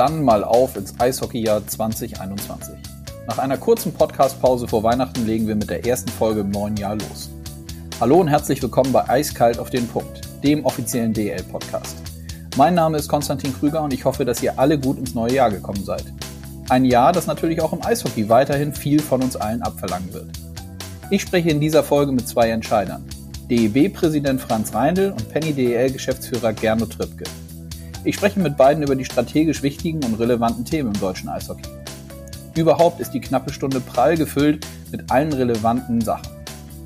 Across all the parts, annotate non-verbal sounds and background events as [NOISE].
dann mal auf ins Eishockeyjahr 2021. Nach einer kurzen Podcastpause vor Weihnachten legen wir mit der ersten Folge im neuen Jahr los. Hallo und herzlich willkommen bei Eiskalt auf den Punkt, dem offiziellen DL-Podcast. Mein Name ist Konstantin Krüger und ich hoffe, dass ihr alle gut ins neue Jahr gekommen seid. Ein Jahr, das natürlich auch im Eishockey weiterhin viel von uns allen abverlangen wird. Ich spreche in dieser Folge mit zwei Entscheidern. DEB-Präsident Franz Reindl und Penny DEL-Geschäftsführer Gernot Trippke. Ich spreche mit beiden über die strategisch wichtigen und relevanten Themen im deutschen Eishockey. Überhaupt ist die knappe Stunde prall gefüllt mit allen relevanten Sachen.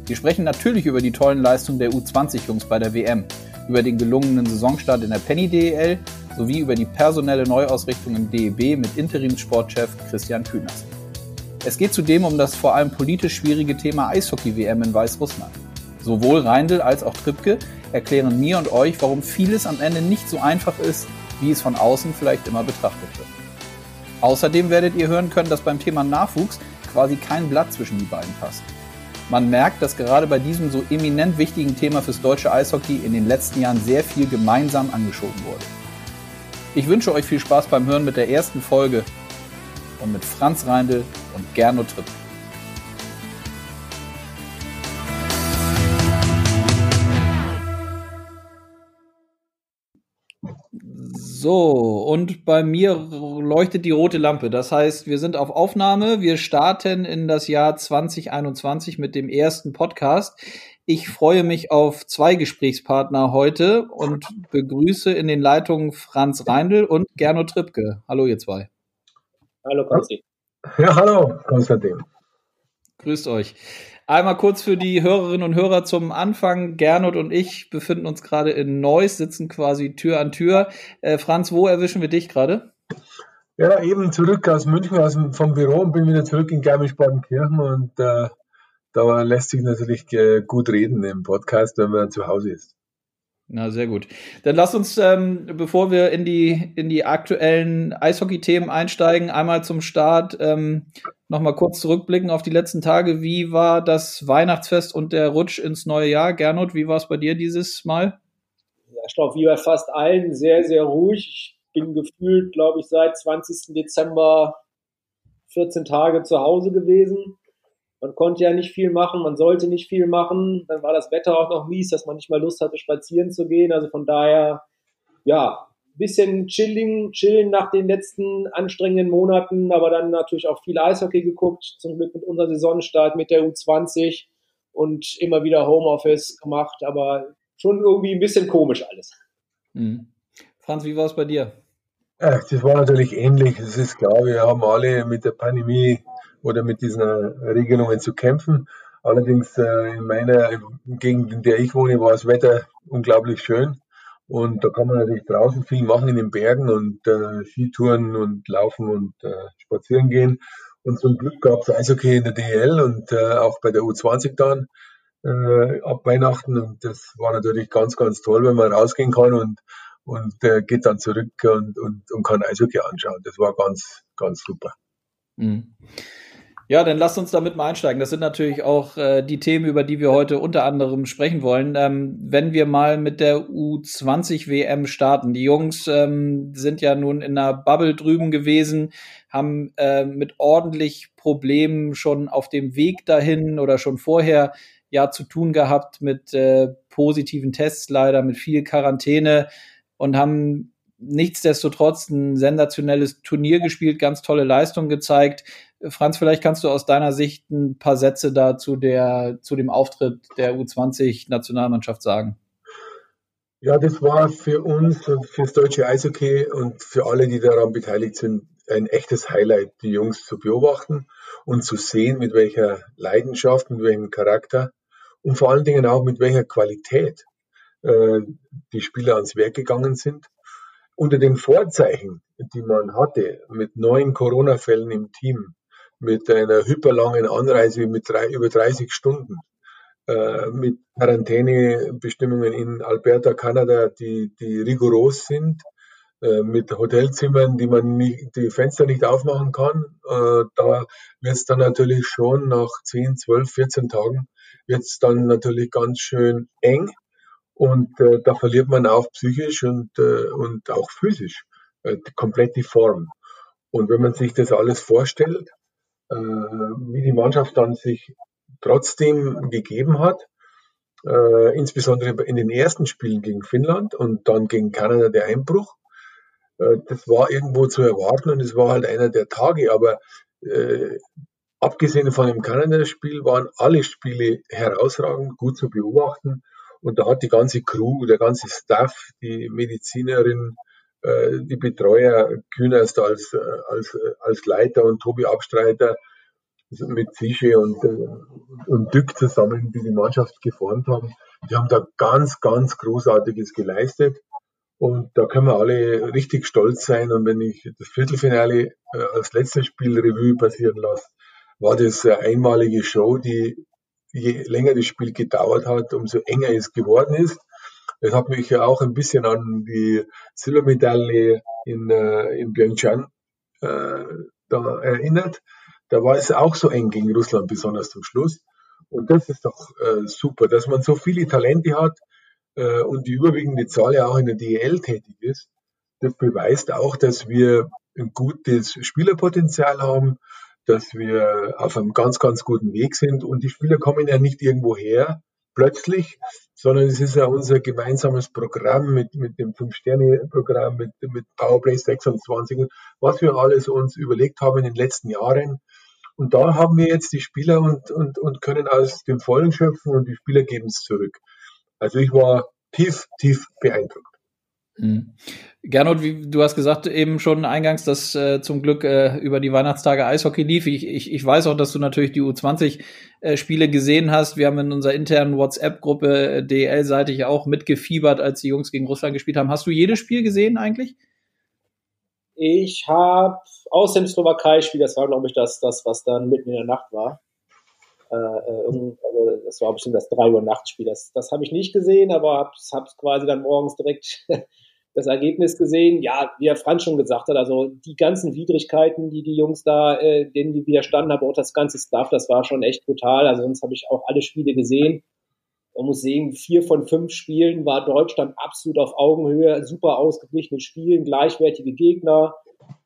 Wir sprechen natürlich über die tollen Leistungen der U20-Jungs bei der WM, über den gelungenen Saisonstart in der Penny DEL sowie über die personelle Neuausrichtung im DEB mit Interimssportchef Christian Kühners. Es geht zudem um das vor allem politisch schwierige Thema Eishockey-WM in Weißrussland. Sowohl Reindl als auch Trippke erklären mir und euch, warum vieles am Ende nicht so einfach ist, wie es von außen vielleicht immer betrachtet wird. Außerdem werdet ihr hören können, dass beim Thema Nachwuchs quasi kein Blatt zwischen die beiden passt. Man merkt, dass gerade bei diesem so eminent wichtigen Thema fürs deutsche Eishockey in den letzten Jahren sehr viel gemeinsam angeschoben wurde. Ich wünsche euch viel Spaß beim Hören mit der ersten Folge und mit Franz Reindl und Gernot Tripp. So, und bei mir leuchtet die rote Lampe. Das heißt, wir sind auf Aufnahme. Wir starten in das Jahr 2021 mit dem ersten Podcast. Ich freue mich auf zwei Gesprächspartner heute und begrüße in den Leitungen Franz Reindl und Gernot Trippke. Hallo, ihr zwei. Hallo, Konstantin. Ja, hallo, Konstantin. Grüßt euch. Einmal kurz für die Hörerinnen und Hörer zum Anfang. Gernot und ich befinden uns gerade in Neuss, sitzen quasi Tür an Tür. Äh, Franz, wo erwischen wir dich gerade? Ja, eben zurück aus München, aus dem, vom Büro und bin wieder zurück in Garmisch-Partenkirchen und äh, da lässt sich natürlich äh, gut reden im Podcast, wenn man zu Hause ist. Na, sehr gut. Dann lass uns, ähm, bevor wir in die, in die aktuellen Eishockey-Themen einsteigen, einmal zum Start ähm, nochmal kurz zurückblicken auf die letzten Tage. Wie war das Weihnachtsfest und der Rutsch ins neue Jahr? Gernot, wie war es bei dir dieses Mal? Ja, ich glaube, wie bei fast allen, sehr, sehr ruhig. Ich bin gefühlt, glaube ich, seit 20. Dezember 14 Tage zu Hause gewesen man konnte ja nicht viel machen, man sollte nicht viel machen. Dann war das Wetter auch noch mies, dass man nicht mal Lust hatte, spazieren zu gehen. Also von daher, ja, bisschen chilling, chillen nach den letzten anstrengenden Monaten, aber dann natürlich auch viel Eishockey geguckt, zum Glück mit unserem Saisonstart mit der U20 und immer wieder Homeoffice gemacht, aber schon irgendwie ein bisschen komisch alles. Mhm. Franz, wie war es bei dir? das war natürlich ähnlich. Es ist klar, wir haben alle mit der Pandemie oder mit diesen Regelungen zu kämpfen. Allerdings äh, in meiner Gegend, in der ich wohne, war das Wetter unglaublich schön. Und da kann man natürlich draußen viel machen in den Bergen und äh, Skitouren und laufen und äh, spazieren gehen. Und zum Glück gab es Eishockey in der DL und äh, auch bei der U20 dann äh, ab Weihnachten. Und das war natürlich ganz, ganz toll, wenn man rausgehen kann und, und äh, geht dann zurück und, und, und kann Eishockey anschauen. Das war ganz, ganz super. Mhm. Ja, dann lasst uns damit mal einsteigen. Das sind natürlich auch äh, die Themen, über die wir heute unter anderem sprechen wollen. Ähm, wenn wir mal mit der U20 WM starten. Die Jungs ähm, sind ja nun in einer Bubble drüben gewesen, haben äh, mit ordentlich Problemen schon auf dem Weg dahin oder schon vorher ja zu tun gehabt mit äh, positiven Tests leider, mit viel Quarantäne und haben nichtsdestotrotz ein sensationelles Turnier gespielt, ganz tolle Leistung gezeigt. Franz, vielleicht kannst du aus deiner Sicht ein paar Sätze da zu, der, zu dem Auftritt der U20-Nationalmannschaft sagen. Ja, das war für uns und fürs deutsche Eishockey und für alle, die daran beteiligt sind, ein echtes Highlight, die Jungs zu beobachten und zu sehen, mit welcher Leidenschaft, mit welchem Charakter und vor allen Dingen auch mit welcher Qualität äh, die Spieler ans Werk gegangen sind. Unter den Vorzeichen, die man hatte, mit neuen Corona-Fällen im Team, mit einer hyperlangen Anreise mit drei, über 30 Stunden, äh, mit Quarantänebestimmungen in Alberta, Kanada, die, die rigoros sind, äh, mit Hotelzimmern, die man nicht, die Fenster nicht aufmachen kann. Äh, da wird es dann natürlich schon nach 10, 12, 14 Tagen wird es dann natürlich ganz schön eng und äh, da verliert man auch psychisch und, äh, und auch physisch äh, komplett die Form. Und wenn man sich das alles vorstellt, äh, wie die Mannschaft dann sich trotzdem gegeben hat, äh, insbesondere in den ersten Spielen gegen Finnland und dann gegen Kanada der Einbruch, äh, das war irgendwo zu erwarten und es war halt einer der Tage, aber äh, abgesehen von dem Kanada-Spiel waren alle Spiele herausragend, gut zu beobachten und da hat die ganze Crew, der ganze Staff, die Medizinerin, äh, die Betreuer, Kühnerst als, äh, als, äh, als Leiter und Tobi Abstreiter mit Zische und, und Dück zusammen, die die Mannschaft geformt haben. Die haben da ganz, ganz Großartiges geleistet. Und da können wir alle richtig stolz sein. Und wenn ich das Viertelfinale als letztes Spiel Revue passieren lasse, war das eine einmalige Show, die je länger das Spiel gedauert hat, umso enger es geworden ist. Das hat mich ja auch ein bisschen an die Silbermedaille in, äh, in Pyeongchang äh, da erinnert. Da war es auch so eng gegen Russland, besonders zum Schluss. Und das ist doch äh, super, dass man so viele Talente hat äh, und die überwiegende Zahl ja auch in der DEL tätig ist. Das beweist auch, dass wir ein gutes Spielerpotenzial haben, dass wir auf einem ganz, ganz guten Weg sind. Und die Spieler kommen ja nicht irgendwo her, plötzlich, sondern es ist ja unser gemeinsames Programm mit, mit dem Fünf-Sterne-Programm, mit, mit Powerplay 26 was wir alles uns überlegt haben in den letzten Jahren. Und da haben wir jetzt die Spieler und, und, und können aus dem Vollen schöpfen und die Spieler geben es zurück. Also ich war tief, tief beeindruckt. Mhm. Gernot, wie, du hast gesagt eben schon eingangs, dass äh, zum Glück äh, über die Weihnachtstage Eishockey lief. Ich, ich, ich weiß auch, dass du natürlich die U20-Spiele äh, gesehen hast. Wir haben in unserer internen WhatsApp-Gruppe äh, DL-seitig auch mitgefiebert, als die Jungs gegen Russland gespielt haben. Hast du jedes Spiel gesehen eigentlich? Ich habe aus dem Slowakei-Spiel, das war, glaube ich, das, das, was dann mitten in der Nacht war. Äh, äh also das war bestimmt das 3 Uhr Nachtspiel. Das, das habe ich nicht gesehen, aber habe es quasi dann morgens direkt [LAUGHS] das Ergebnis gesehen. Ja, wie Herr Franz schon gesagt hat, also die ganzen Widrigkeiten, die die Jungs da, äh, denen die widerstanden haben, auch das ganze Staff, das war schon echt brutal. Also sonst habe ich auch alle Spiele gesehen. Man muss sehen, vier von fünf Spielen war Deutschland absolut auf Augenhöhe, super ausgeglichene Spielen, gleichwertige Gegner,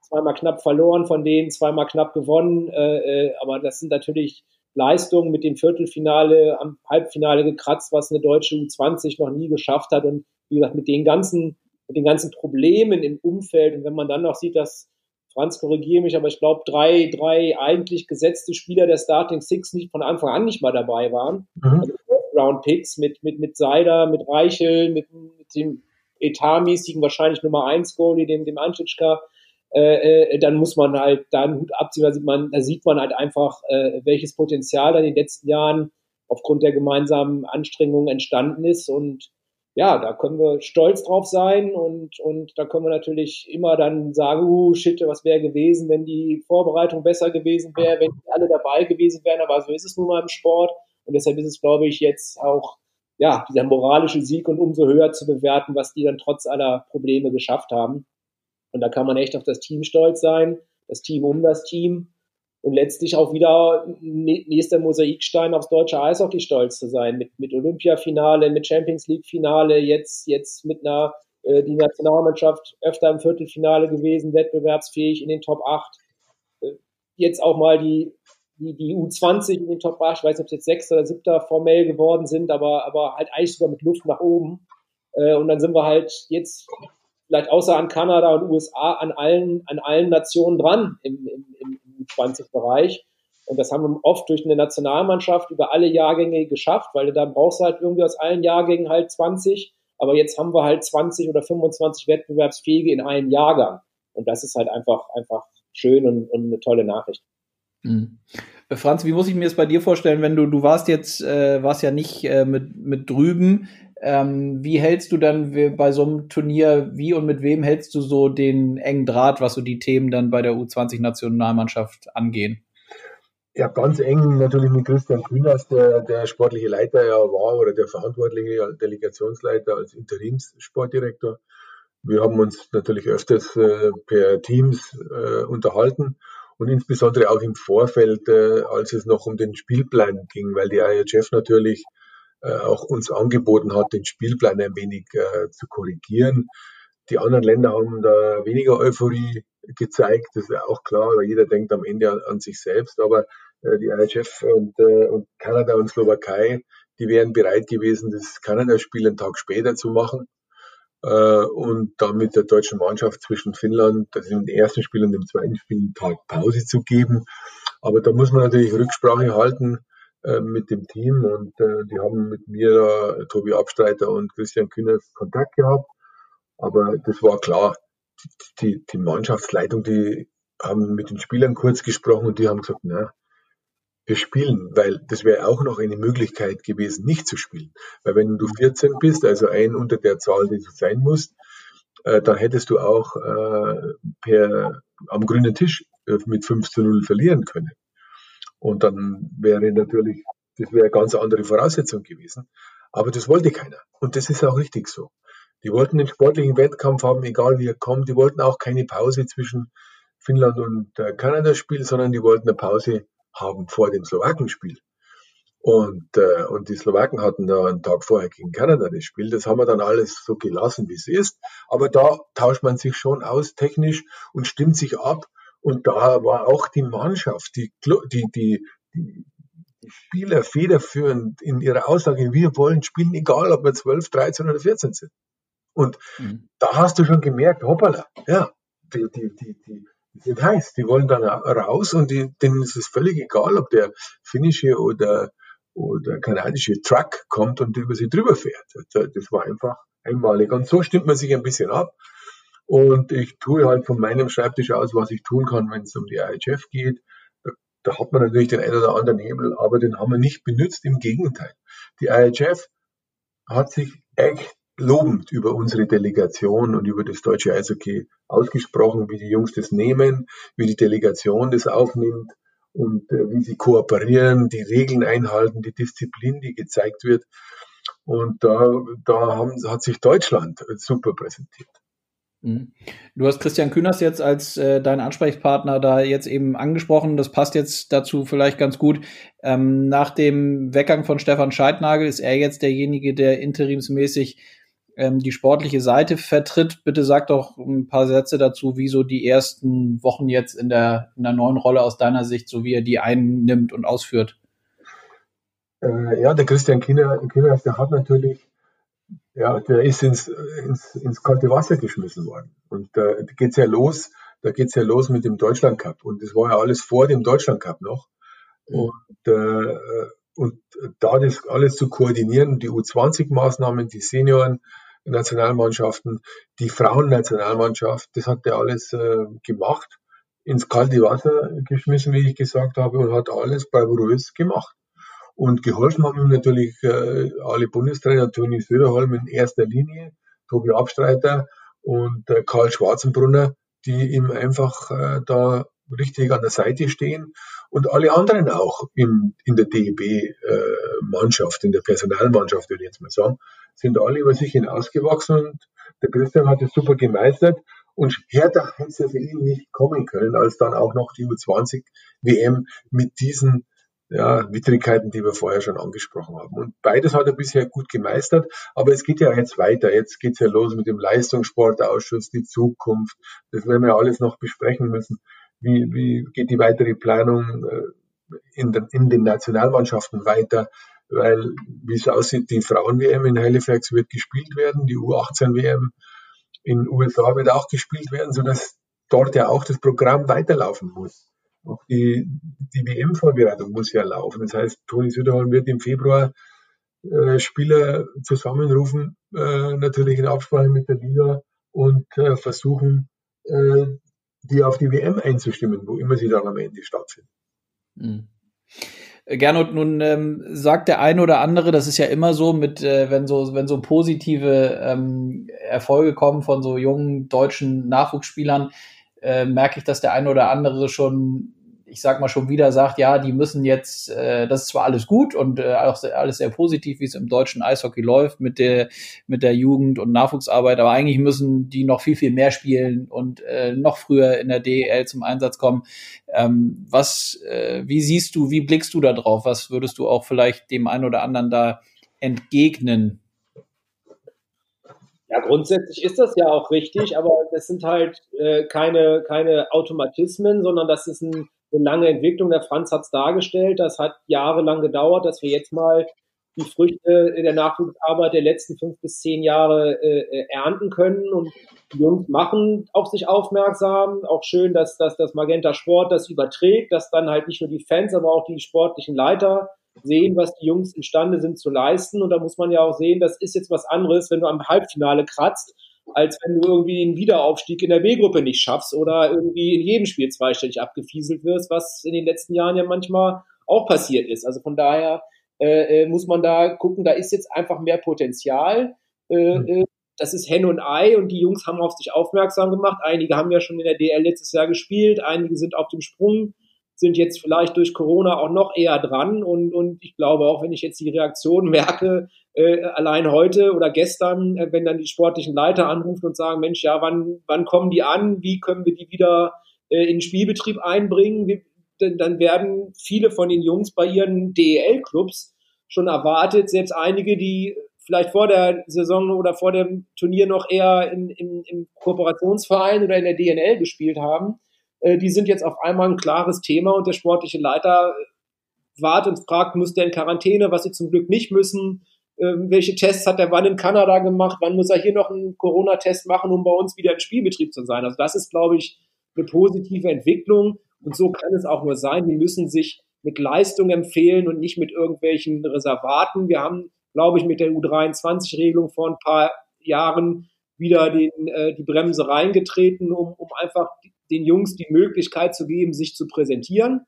zweimal knapp verloren von denen, zweimal knapp gewonnen. Äh, äh, aber das sind natürlich Leistungen mit dem Viertelfinale, am Halbfinale gekratzt, was eine deutsche U20 noch nie geschafft hat. Und wie gesagt, mit den ganzen mit den ganzen Problemen im Umfeld. Und wenn man dann noch sieht, dass Franz korrigiere mich, aber ich glaube, drei, drei eigentlich gesetzte Spieler der Starting Six nicht von Anfang an nicht mal dabei waren. Mhm. Also Round Picks mit, mit, mit Seider, mit Reichel, mit, mit dem etatmäßigen wahrscheinlich Nummer eins Goalie, dem, dem Anschitschka, äh, äh, dann muss man halt da einen Hut abziehen, da sieht man, da sieht man halt einfach, äh, welches Potenzial da in den letzten Jahren aufgrund der gemeinsamen Anstrengungen entstanden ist und ja, da können wir stolz drauf sein und, und da können wir natürlich immer dann sagen, uh, shit, was wäre gewesen, wenn die Vorbereitung besser gewesen wäre, wenn alle dabei gewesen wären, aber so ist es nun mal im Sport. Und deshalb ist es, glaube ich, jetzt auch, ja, dieser moralische Sieg und umso höher zu bewerten, was die dann trotz aller Probleme geschafft haben. Und da kann man echt auf das Team stolz sein, das Team um das Team und letztlich auch wieder nächster Mosaikstein aufs deutsche Eishockey stolz zu sein. Mit, mit Olympiafinale, mit Champions League Finale, jetzt, jetzt mit einer, äh, die Nationalmannschaft öfter im Viertelfinale gewesen, wettbewerbsfähig in den Top 8. Äh, jetzt auch mal die, die, die U20 in den Top 8, ich weiß nicht, ob es jetzt sechster oder siebter formell geworden sind, aber, aber halt eigentlich sogar mit Luft nach oben. Äh, und dann sind wir halt jetzt vielleicht außer an Kanada und USA an allen, an allen Nationen dran im, im, im U20-Bereich. Und das haben wir oft durch eine Nationalmannschaft über alle Jahrgänge geschafft, weil da brauchst du halt irgendwie aus allen Jahrgängen halt 20. Aber jetzt haben wir halt 20 oder 25 Wettbewerbsfähige in einem Jahrgang. Und das ist halt einfach, einfach schön und, und eine tolle Nachricht. Mhm. Franz, wie muss ich mir das bei dir vorstellen, wenn du, du warst jetzt, äh, warst ja nicht äh, mit, mit drüben. Ähm, wie hältst du dann bei so einem Turnier, wie und mit wem hältst du so den engen Draht, was so die Themen dann bei der U20-Nationalmannschaft angehen? Ja, ganz eng natürlich mit Christian Kühners, der, der sportliche Leiter ja war oder der verantwortliche Delegationsleiter als Interimssportdirektor. Wir haben uns natürlich öfters äh, per Teams äh, unterhalten und insbesondere auch im Vorfeld, äh, als es noch um den Spielplan ging, weil die IHF natürlich auch uns angeboten hat, den Spielplan ein wenig äh, zu korrigieren. Die anderen Länder haben da weniger Euphorie gezeigt. Das ist ja auch klar, weil jeder denkt am Ende an, an sich selbst. Aber äh, die IHF und, äh, und Kanada und Slowakei, die wären bereit gewesen, das Kanada-Spiel einen Tag später zu machen äh, und dann mit der deutschen Mannschaft zwischen Finnland, also im ersten Spiel und im zweiten Spiel, einen Tag Pause zu geben. Aber da muss man natürlich Rücksprache halten äh, mit dem Team und äh, die haben mit mir, Tobi Abstreiter und Christian Kühner Kontakt gehabt. Aber das war klar, die, die Mannschaftsleitung, die haben mit den Spielern kurz gesprochen und die haben gesagt, na, wir spielen, weil das wäre auch noch eine Möglichkeit gewesen, nicht zu spielen. Weil wenn du 14 bist, also ein unter der Zahl, die du sein musst, äh, dann hättest du auch äh, per, am grünen Tisch äh, mit 5 zu 0 verlieren können. Und dann wäre natürlich, das wäre eine ganz andere Voraussetzung gewesen. Aber das wollte keiner. Und das ist auch richtig so. Die wollten den sportlichen Wettkampf haben, egal wie er kommt. Die wollten auch keine Pause zwischen Finnland und äh, Kanada-Spiel, sondern die wollten eine Pause haben vor dem Slowakenspiel. Und, äh, und die Slowaken hatten da einen Tag vorher gegen Kanada das Spiel. Das haben wir dann alles so gelassen, wie es ist. Aber da tauscht man sich schon aus technisch und stimmt sich ab. Und da war auch die Mannschaft, die, die, die, die, Spieler federführend in ihrer Aussage, wir wollen spielen, egal ob wir 12, 13 oder 14 sind. Und mhm. da hast du schon gemerkt, hoppala, ja, die, die, die, die, die sind heiß, die wollen dann raus und die, denen ist es völlig egal, ob der finnische oder, oder kanadische Truck kommt und über sie drüber fährt. Das war einfach einmalig. Und so stimmt man sich ein bisschen ab. Und ich tue halt von meinem Schreibtisch aus, was ich tun kann, wenn es um die IHF geht. Da, da hat man natürlich den einen oder anderen Hebel, aber den haben wir nicht benutzt. Im Gegenteil. Die IHF hat sich echt lobend über unsere Delegation und über das deutsche Eishockey ausgesprochen, wie die Jungs das nehmen, wie die Delegation das aufnimmt und äh, wie sie kooperieren, die Regeln einhalten, die Disziplin, die gezeigt wird. Und da, da haben, hat sich Deutschland super präsentiert. Mhm. Du hast Christian Kühners jetzt als äh, dein Ansprechpartner da jetzt eben angesprochen. Das passt jetzt dazu vielleicht ganz gut. Ähm, nach dem Weggang von Stefan Scheidnagel ist er jetzt derjenige, der interimsmäßig ähm, die sportliche Seite vertritt. Bitte sag doch ein paar Sätze dazu, wie so die ersten Wochen jetzt in der, in der neuen Rolle aus deiner Sicht, so wie er die einnimmt und ausführt. Äh, ja, der Christian Kiener, der hat natürlich, ja, der ist ins, ins, ins kalte Wasser geschmissen worden. Und da geht's ja los, da geht's ja los mit dem Deutschland Cup. Und das war ja alles vor dem Deutschland Cup noch. Mhm. Und, äh, und da das alles zu koordinieren, die U20-Maßnahmen, die Senioren, Nationalmannschaften, die Frauennationalmannschaft, das hat er alles äh, gemacht, ins kalte Wasser geschmissen, wie ich gesagt habe, und hat alles bravourös gemacht. Und geholfen haben ihm natürlich äh, alle Bundestrainer, Toni Söderholm in erster Linie, Tobi Abstreiter und äh, Karl Schwarzenbrunner, die ihm einfach äh, da richtig an der Seite stehen. Und alle anderen auch in, in der DEB-Mannschaft, in der Personalmannschaft, würde ich jetzt mal sagen, sind alle über sich hinausgewachsen und der Christian hat es super gemeistert. Und härter hätte es ja für ihn nicht kommen können, als dann auch noch die U20 WM mit diesen ja, Widrigkeiten, die wir vorher schon angesprochen haben. Und beides hat er bisher gut gemeistert, aber es geht ja jetzt weiter. Jetzt geht's ja los mit dem Leistungssportausschuss, die Zukunft. Das werden wir alles noch besprechen müssen wie, wie geht die weitere Planung äh, in den, in den Nationalmannschaften weiter, weil, wie es aussieht, die Frauen-WM in Halifax wird gespielt werden, die U18-WM in USA wird auch gespielt werden, sodass dort ja auch das Programm weiterlaufen muss. Auch die, die WM-Vorbereitung muss ja laufen. Das heißt, Toni Süderholm wird im Februar äh, Spieler zusammenrufen, äh, natürlich in Absprache mit der Liga und äh, versuchen, äh, die auf die WM einzustimmen, wo immer sie dann am Ende stattfindet. Mhm. Gernot, nun ähm, sagt der eine oder andere, das ist ja immer so, mit äh, wenn so wenn so positive ähm, Erfolge kommen von so jungen deutschen Nachwuchsspielern, äh, merke ich, dass der eine oder andere schon ich sag mal schon wieder sagt, ja, die müssen jetzt, äh, das ist zwar alles gut und äh, auch sehr, alles sehr positiv, wie es im deutschen Eishockey läuft mit der mit der Jugend und Nachwuchsarbeit, aber eigentlich müssen die noch viel viel mehr spielen und äh, noch früher in der DEL zum Einsatz kommen. Ähm, was, äh, wie siehst du, wie blickst du da drauf? Was würdest du auch vielleicht dem einen oder anderen da entgegnen? Ja, grundsätzlich ist das ja auch richtig, aber das sind halt äh, keine, keine Automatismen, sondern das ist ein, eine lange Entwicklung. Der Franz hat es dargestellt, das hat jahrelang gedauert, dass wir jetzt mal die Früchte der Nachwuchsarbeit der letzten fünf bis zehn Jahre äh, äh, ernten können. Und die Jungs machen auf sich aufmerksam. Auch schön, dass, dass das Magenta Sport das überträgt, dass dann halt nicht nur die Fans, aber auch die sportlichen Leiter sehen, was die Jungs imstande sind zu leisten. Und da muss man ja auch sehen, das ist jetzt was anderes, wenn du am Halbfinale kratzt, als wenn du irgendwie einen Wiederaufstieg in der B-Gruppe nicht schaffst oder irgendwie in jedem Spiel zweistellig abgefieselt wirst, was in den letzten Jahren ja manchmal auch passiert ist. Also von daher äh, äh, muss man da gucken, da ist jetzt einfach mehr Potenzial. Äh, mhm. Das ist Hen und Ei und die Jungs haben auf sich aufmerksam gemacht. Einige haben ja schon in der DL letztes Jahr gespielt, einige sind auf dem Sprung, sind jetzt vielleicht durch Corona auch noch eher dran und, und ich glaube auch, wenn ich jetzt die Reaktion merke, äh, allein heute oder gestern, äh, wenn dann die sportlichen Leiter anrufen und sagen, Mensch, ja, wann, wann kommen die an? Wie können wir die wieder äh, in den Spielbetrieb einbringen? Wie, dann werden viele von den Jungs bei ihren DEL-Clubs schon erwartet, selbst einige, die vielleicht vor der Saison oder vor dem Turnier noch eher in, in, im Kooperationsverein oder in der DNL gespielt haben, äh, die sind jetzt auf einmal ein klares Thema und der sportliche Leiter wartet und fragt, muss der in Quarantäne, was sie zum Glück nicht müssen, ähm, welche Tests hat er wann in Kanada gemacht, wann muss er hier noch einen Corona-Test machen, um bei uns wieder im Spielbetrieb zu sein. Also das ist, glaube ich, eine positive Entwicklung. Und so kann es auch nur sein. Die müssen sich mit Leistung empfehlen und nicht mit irgendwelchen Reservaten. Wir haben, glaube ich, mit der U23-Regelung vor ein paar Jahren wieder den, äh, die Bremse reingetreten, um, um einfach den Jungs die Möglichkeit zu geben, sich zu präsentieren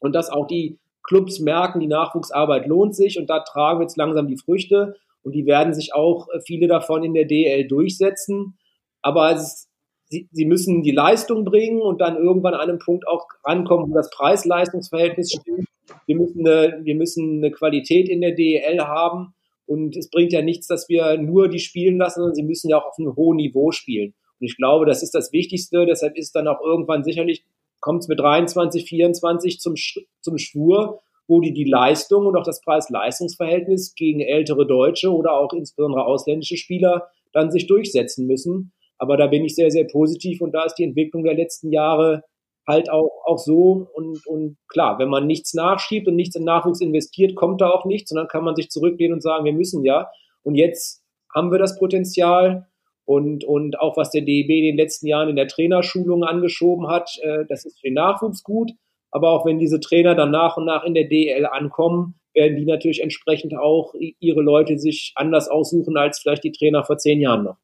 und dass auch die Clubs merken, die Nachwuchsarbeit lohnt sich und da tragen wir jetzt langsam die Früchte und die werden sich auch äh, viele davon in der DL durchsetzen. Aber ist sie, sie müssen die Leistung bringen und dann irgendwann an einem Punkt auch rankommen, wo das Preis-Leistungs-Verhältnis stimmt. Wir müssen, eine, wir müssen eine Qualität in der DEL haben und es bringt ja nichts, dass wir nur die spielen lassen, sondern sie müssen ja auch auf einem hohen Niveau spielen. Und ich glaube, das ist das Wichtigste. Deshalb ist dann auch irgendwann sicherlich, kommt es mit 23, 24 zum, zum Schwur, wo die die Leistung und auch das Preis-Leistungs-Verhältnis gegen ältere Deutsche oder auch insbesondere ausländische Spieler dann sich durchsetzen müssen. Aber da bin ich sehr, sehr positiv und da ist die Entwicklung der letzten Jahre halt auch, auch so. Und, und klar, wenn man nichts nachschiebt und nichts in Nachwuchs investiert, kommt da auch nichts. Und dann kann man sich zurücklehnen und sagen, wir müssen ja. Und jetzt haben wir das Potenzial. Und, und auch was der DEB in den letzten Jahren in der Trainerschulung angeschoben hat, äh, das ist für den Nachwuchs gut. Aber auch wenn diese Trainer dann nach und nach in der DL ankommen, werden die natürlich entsprechend auch ihre Leute sich anders aussuchen als vielleicht die Trainer vor zehn Jahren noch.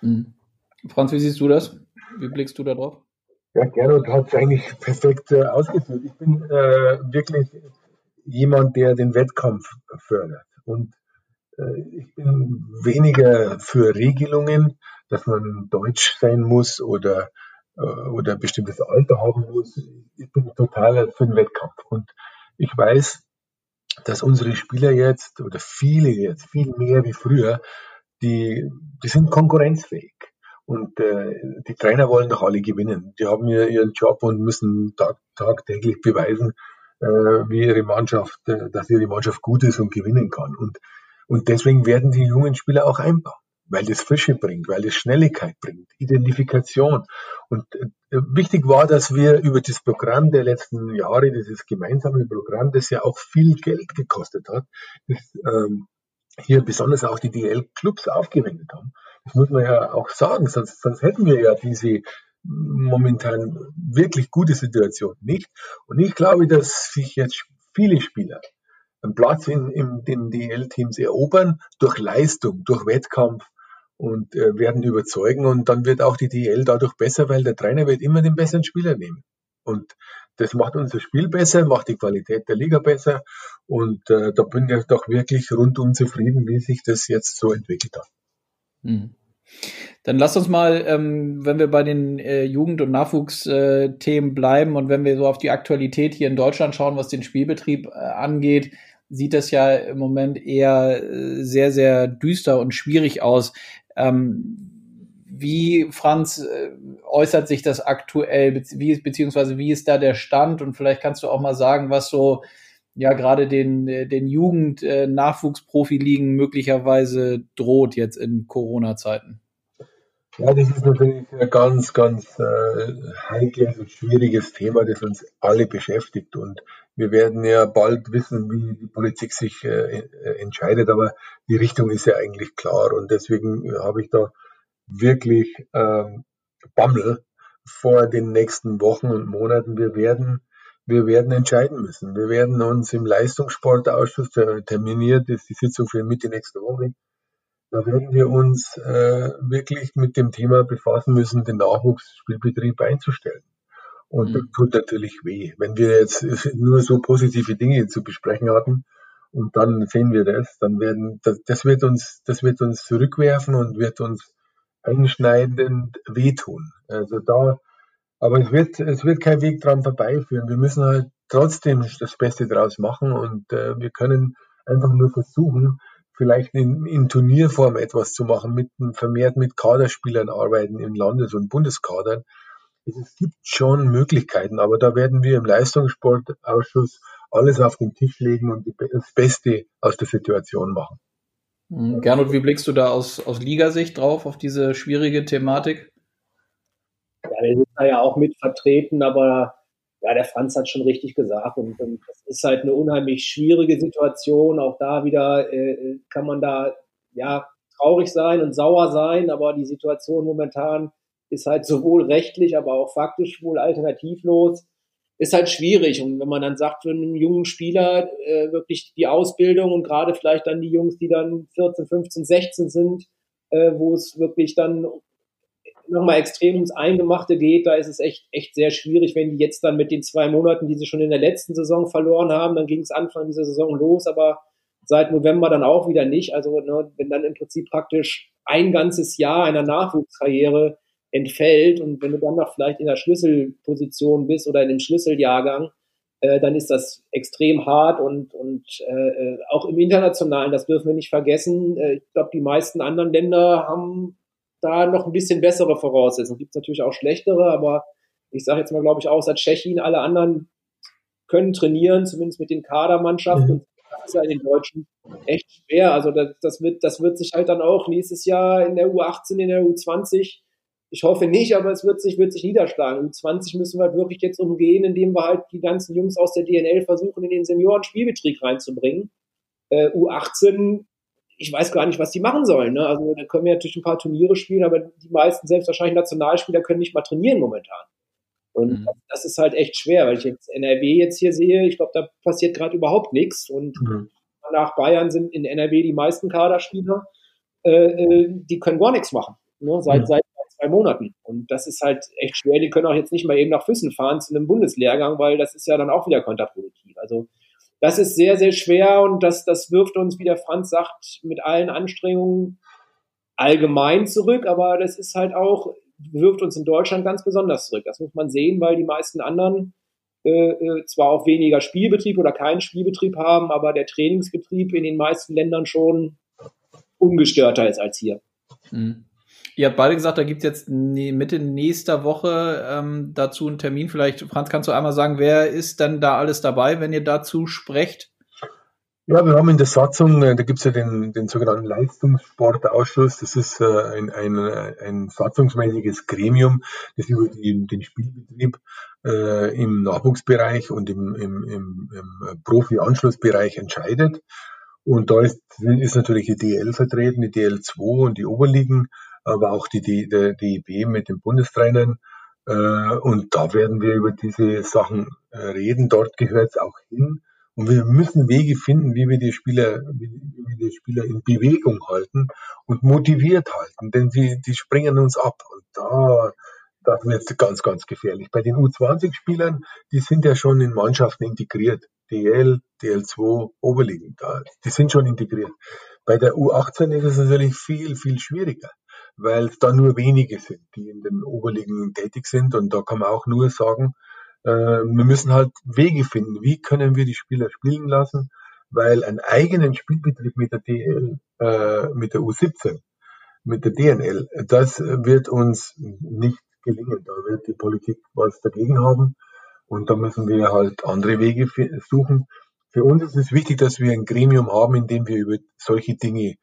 Mhm. Franz, wie siehst du das? Wie blickst du da drauf? Ja, Gernot hat es eigentlich perfekt äh, ausgeführt. Ich bin äh, wirklich jemand, der den Wettkampf fördert. Und ich bin weniger für Regelungen, dass man deutsch sein muss oder, äh, oder ein bestimmtes Alter haben muss. Ich bin total für den Wettkampf. Und ich weiß, dass unsere Spieler jetzt oder viele jetzt viel mehr wie früher, die, die sind konkurrenzfähig. Und äh, die Trainer wollen doch alle gewinnen. Die haben ja ihren Job und müssen tag, tagtäglich beweisen, äh, wie ihre Mannschaft, äh, dass ihre Mannschaft gut ist und gewinnen kann. Und, und deswegen werden die jungen Spieler auch einbauen, weil das Frische bringt, weil das Schnelligkeit bringt, Identifikation. Und äh, wichtig war, dass wir über das Programm der letzten Jahre, dieses gemeinsame Programm, das ja auch viel Geld gekostet hat, das, ähm, hier besonders auch die DL-Clubs aufgewendet haben das muss man ja auch sagen, sonst, sonst hätten wir ja diese momentan wirklich gute Situation nicht. Und ich glaube, dass sich jetzt viele Spieler einen Platz in, in den DL-Teams erobern durch Leistung, durch Wettkampf und äh, werden überzeugen und dann wird auch die DL dadurch besser, weil der Trainer wird immer den besseren Spieler nehmen. Und das macht unser Spiel besser, macht die Qualität der Liga besser und äh, da bin ich doch wirklich rundum zufrieden, wie sich das jetzt so entwickelt hat. Mhm. Dann lass uns mal, ähm, wenn wir bei den äh, Jugend- und Nachwuchsthemen äh, bleiben und wenn wir so auf die Aktualität hier in Deutschland schauen, was den Spielbetrieb äh, angeht, sieht das ja im Moment eher äh, sehr, sehr düster und schwierig aus. Ähm, wie, Franz, äh, äußert sich das aktuell, wie, beziehungsweise wie ist da der Stand? Und vielleicht kannst du auch mal sagen, was so ja gerade den, den Jugend-Nachwuchsprofi-Ligen möglicherweise droht jetzt in Corona-Zeiten? Ja, das ist natürlich ein ganz, ganz äh, heikles und schwieriges Thema, das uns alle beschäftigt. Und wir werden ja bald wissen, wie die Politik sich äh, äh entscheidet, aber die Richtung ist ja eigentlich klar. Und deswegen habe ich da wirklich ähm, Bammel vor den nächsten Wochen und Monaten. Wir werden, wir werden entscheiden müssen. Wir werden uns im Leistungssportausschuss, der terminiert ist die Sitzung für Mitte nächste Woche, da werden wir uns äh, wirklich mit dem Thema befassen müssen, den Nachwuchsspielbetrieb einzustellen. Und mhm. das tut natürlich weh. Wenn wir jetzt [LAUGHS] nur so positive Dinge zu besprechen hatten und dann sehen wir das, dann werden das, das wird uns das wird uns zurückwerfen und wird uns einschneidend wehtun. Also da, aber es wird es wird kein Weg dran vorbeiführen. Wir müssen halt trotzdem das Beste draus machen und äh, wir können einfach nur versuchen, vielleicht in, in Turnierform etwas zu machen, mit vermehrt mit Kaderspielern arbeiten in Landes- und Bundeskadern. Es gibt schon Möglichkeiten, aber da werden wir im Leistungssportausschuss alles auf den Tisch legen und das Beste aus der Situation machen. Hm, Gernot, wie blickst du da aus, aus Ligasicht drauf, auf diese schwierige Thematik? Ja, wir sind da ja auch mit vertreten, aber ja, der Franz hat schon richtig gesagt. Und, und das ist halt eine unheimlich schwierige Situation. Auch da wieder äh, kann man da ja traurig sein und sauer sein, aber die Situation momentan ist halt sowohl rechtlich, aber auch faktisch wohl alternativlos. Ist halt schwierig. Und wenn man dann sagt, für einen jungen Spieler äh, wirklich die Ausbildung und gerade vielleicht dann die Jungs, die dann 14, 15, 16 sind, äh, wo es wirklich dann nochmal extrem ums Eingemachte geht, da ist es echt, echt sehr schwierig, wenn die jetzt dann mit den zwei Monaten, die sie schon in der letzten Saison verloren haben, dann ging es Anfang dieser Saison los, aber seit November dann auch wieder nicht. Also ne, wenn dann im Prinzip praktisch ein ganzes Jahr einer Nachwuchskarriere entfällt und wenn du dann noch vielleicht in der Schlüsselposition bist oder in dem Schlüsseljahrgang, äh, dann ist das extrem hart und, und äh, auch im Internationalen, das dürfen wir nicht vergessen. Äh, ich glaube, die meisten anderen Länder haben da noch ein bisschen bessere Voraussetzungen. Gibt es natürlich auch schlechtere, aber ich sage jetzt mal, glaube ich, außer Tschechien, alle anderen können trainieren, zumindest mit den Kadermannschaften. Mhm. Und das ist ja in den Deutschen echt schwer. Also das, das, wird, das wird sich halt dann auch nächstes Jahr in der U18, in der U20, ich hoffe nicht, aber es wird sich, wird sich niederschlagen. U20 müssen wir halt wirklich jetzt umgehen, indem wir halt die ganzen Jungs aus der DNL versuchen, in den Senioren-Spielbetrieb reinzubringen. Äh, U18 ich weiß gar nicht, was die machen sollen. Ne? Also da können wir natürlich ein paar Turniere spielen, aber die meisten, selbst wahrscheinlich Nationalspieler, können nicht mal trainieren momentan. Und mhm. das ist halt echt schwer, weil ich jetzt NRW jetzt hier sehe, ich glaube, da passiert gerade überhaupt nichts. Und mhm. nach Bayern sind in NRW die meisten Kaderspieler, äh, äh, die können gar nichts machen. Ne? Seit, mhm. seit zwei Monaten. Und das ist halt echt schwer. Die können auch jetzt nicht mal eben nach Füssen fahren zu einem Bundeslehrgang, weil das ist ja dann auch wieder kontraproduktiv. Also das ist sehr, sehr schwer und das, das wirft uns, wie der Franz sagt, mit allen Anstrengungen allgemein zurück, aber das ist halt auch, wirft uns in Deutschland ganz besonders zurück. Das muss man sehen, weil die meisten anderen äh, äh, zwar auch weniger Spielbetrieb oder keinen Spielbetrieb haben, aber der Trainingsbetrieb in den meisten Ländern schon ungestörter ist als hier. Mhm. Ihr habt beide gesagt, da gibt es jetzt Mitte nächster Woche ähm, dazu einen Termin. Vielleicht, Franz, kannst du einmal sagen, wer ist denn da alles dabei, wenn ihr dazu sprecht? Ja, wir haben in der Satzung, äh, da gibt es ja den, den sogenannten Leistungssportausschuss. Das ist äh, ein, ein, ein satzungsmäßiges Gremium, das über die, den Spielbetrieb äh, im Nachwuchsbereich und im, im, im, im Profi-Anschlussbereich entscheidet. Und da ist, ist natürlich die DL vertreten, die DL2 und die Oberligen aber auch die, die, die Idee mit den Bundestrainern. Äh, und da werden wir über diese Sachen äh, reden. Dort gehört es auch hin. Und wir müssen Wege finden, wie wir die Spieler, wie wir die Spieler in Bewegung halten und motiviert halten, denn sie, die springen uns ab. Und da, das wird ganz, ganz gefährlich. Bei den U20-Spielern, die sind ja schon in Mannschaften integriert. DL, DL2, Oberligen, da, die sind schon integriert. Bei der U18 ist es natürlich viel, viel schwieriger weil es da nur wenige sind, die in den Oberligen tätig sind. Und da kann man auch nur sagen, äh, wir müssen halt Wege finden. Wie können wir die Spieler spielen lassen? Weil einen eigenen Spielbetrieb mit der DL, äh, mit der U17, mit der DNL, das wird uns nicht gelingen. Da wird die Politik was dagegen haben. Und da müssen wir halt andere Wege suchen. für uns ist es wichtig, dass wir ein Gremium haben, in dem wir über solche Dinge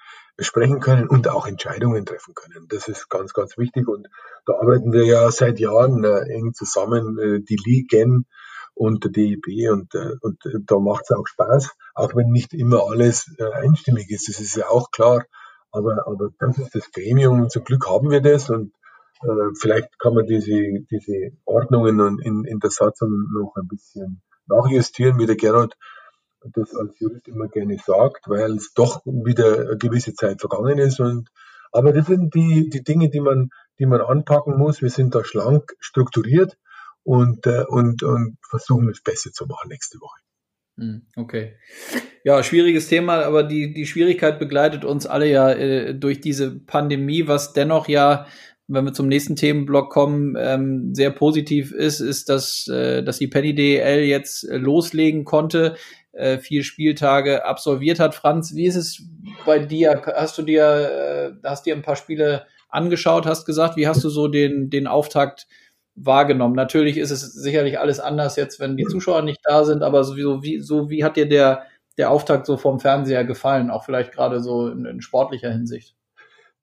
sprechen können und auch Entscheidungen treffen können. Das ist ganz, ganz wichtig und da arbeiten wir ja seit Jahren äh, eng zusammen, äh, die Ligen und der DIB und, äh, und da macht es auch Spaß, auch wenn nicht immer alles einstimmig ist, das ist ja auch klar, aber, aber das ist das Gremium und zum Glück haben wir das und äh, vielleicht kann man diese, diese Ordnungen in, in der Satzung noch ein bisschen nachjustieren, wie der Gerhard das als Jurist immer gerne sagt, weil es doch wieder eine gewisse Zeit vergangen ist. Und, aber das sind die, die Dinge, die man, die man anpacken muss. Wir sind da schlank strukturiert und, äh, und, und versuchen es besser zu machen nächste Woche. Hm, okay. Ja, schwieriges Thema, aber die, die Schwierigkeit begleitet uns alle ja äh, durch diese Pandemie, was dennoch ja wenn wir zum nächsten Themenblock kommen, ähm, sehr positiv ist, ist, dass, äh, dass die Penny DL jetzt äh, loslegen konnte, äh, vier Spieltage absolviert hat. Franz, wie ist es bei dir? Hast du dir, äh, hast dir ein paar Spiele angeschaut, hast gesagt, wie hast du so den, den Auftakt wahrgenommen? Natürlich ist es sicherlich alles anders jetzt, wenn die Zuschauer nicht da sind, aber sowieso, wie, so, wie hat dir der, der Auftakt so vom Fernseher gefallen? Auch vielleicht gerade so in, in sportlicher Hinsicht?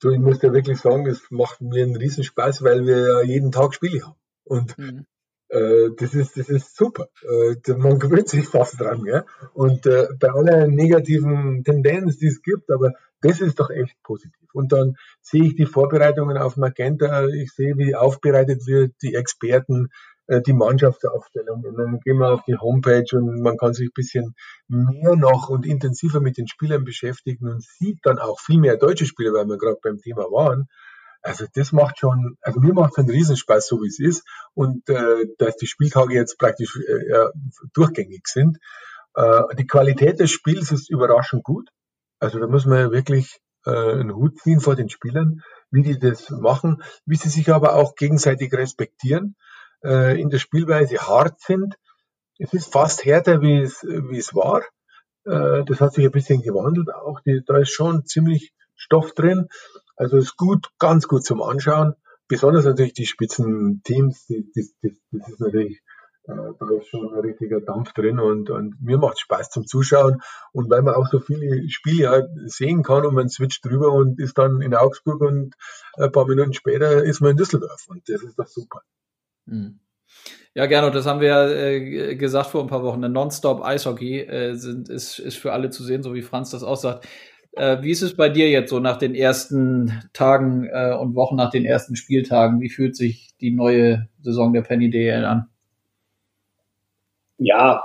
Du, ich muss dir wirklich sagen, es macht mir einen Riesenspaß, weil wir ja jeden Tag Spiele haben. Und mhm. Äh, das, ist, das ist super. Äh, man gewöhnt sich fast dran. Ja? Und äh, bei aller negativen Tendenz, die es gibt, aber das ist doch echt positiv. Und dann sehe ich die Vorbereitungen auf Magenta, ich sehe, wie aufbereitet wird, die Experten, äh, die Mannschaftsaufstellung. Und dann gehen wir auf die Homepage und man kann sich ein bisschen mehr noch und intensiver mit den Spielern beschäftigen und sieht dann auch viel mehr deutsche Spieler, weil wir gerade beim Thema waren. Also das macht schon, also mir macht es einen Riesenspaß, so wie es ist. Und äh, dass die Spieltage jetzt praktisch äh, ja, durchgängig sind. Äh, die Qualität des Spiels ist überraschend gut. Also da muss man wirklich äh, einen Hut ziehen vor den Spielern, wie die das machen, wie sie sich aber auch gegenseitig respektieren äh, in der Spielweise hart sind. Es ist fast härter, wie es, wie es war. Äh, das hat sich ein bisschen gewandelt auch. Die, da ist schon ziemlich Stoff drin. Also ist gut, ganz gut zum Anschauen. Besonders natürlich die Spitzenteams, die, die, das ist natürlich, äh, da ist schon ein richtiger Dampf drin und, und mir macht Spaß zum Zuschauen. Und weil man auch so viele Spiele halt sehen kann und man switcht drüber und ist dann in Augsburg und ein paar Minuten später ist man in Düsseldorf und das ist doch super. Mhm. Ja, gerne. Das haben wir ja äh, gesagt vor ein paar Wochen. Ein Nonstop Eishockey äh, ist, ist für alle zu sehen, so wie Franz das auch sagt. Äh, wie ist es bei dir jetzt so nach den ersten Tagen äh, und Wochen, nach den ersten Spieltagen? Wie fühlt sich die neue Saison der Penny DL an? Ja,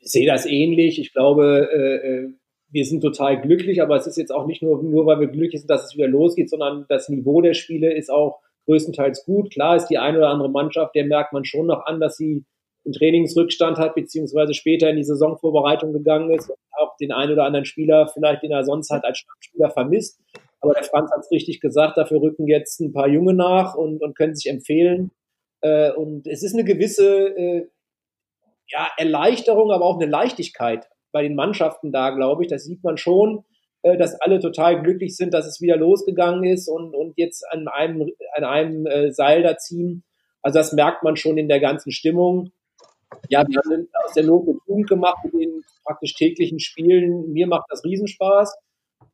ich sehe das ähnlich. Ich glaube, äh, äh, wir sind total glücklich, aber es ist jetzt auch nicht nur, nur, weil wir glücklich sind, dass es wieder losgeht, sondern das Niveau der Spiele ist auch größtenteils gut. Klar ist die eine oder andere Mannschaft, der merkt man schon noch an, dass sie einen Trainingsrückstand hat, beziehungsweise später in die Saisonvorbereitung gegangen ist und auch den einen oder anderen Spieler vielleicht, den er sonst halt als Stammspieler vermisst. Aber der Franz hat es richtig gesagt, dafür rücken jetzt ein paar Junge nach und, und können sich empfehlen. Äh, und es ist eine gewisse äh, ja, Erleichterung, aber auch eine Leichtigkeit bei den Mannschaften da, glaube ich. Das sieht man schon. Äh, dass alle total glücklich sind, dass es wieder losgegangen ist und, und jetzt an einem, an einem äh, Seil da ziehen. Also das merkt man schon in der ganzen Stimmung. Ja, wir haben aus der Not eine Tugend gemacht mit den praktisch täglichen Spielen. Mir macht das Riesenspaß.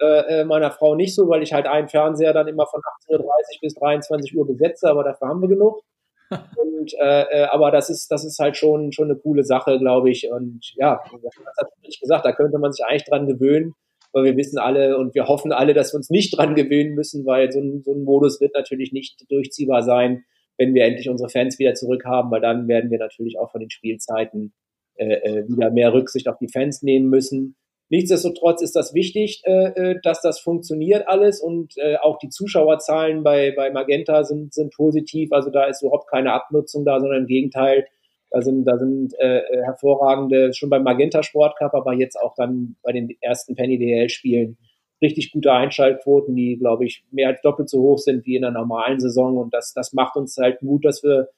Äh, äh meiner Frau nicht so, weil ich halt einen Fernseher dann immer von 18.30 Uhr bis 23 Uhr besetze, aber dafür haben wir genug. [LAUGHS] Und, äh, äh, aber das ist, das ist halt schon, schon eine coole Sache, glaube ich. Und ja, das hat ich gesagt, da könnte man sich eigentlich dran gewöhnen weil wir wissen alle und wir hoffen alle, dass wir uns nicht dran gewöhnen müssen, weil so ein, so ein Modus wird natürlich nicht durchziehbar sein, wenn wir endlich unsere Fans wieder zurückhaben, weil dann werden wir natürlich auch von den Spielzeiten äh, äh, wieder mehr Rücksicht auf die Fans nehmen müssen. Nichtsdestotrotz ist das wichtig, äh, äh dass das funktioniert alles und äh, auch die Zuschauerzahlen bei, bei Magenta sind, sind positiv. Also da ist überhaupt keine Abnutzung da, sondern im Gegenteil, da sind, da sind äh, äh, hervorragende, schon beim Magenta Sport Cup, aber jetzt auch dann bei den ersten Penny DL Spielen richtig gute Einschaltquoten, die, glaube ich, mehr als doppelt so hoch sind wie in der normalen Saison. Und das, das macht uns halt Mut, dass wir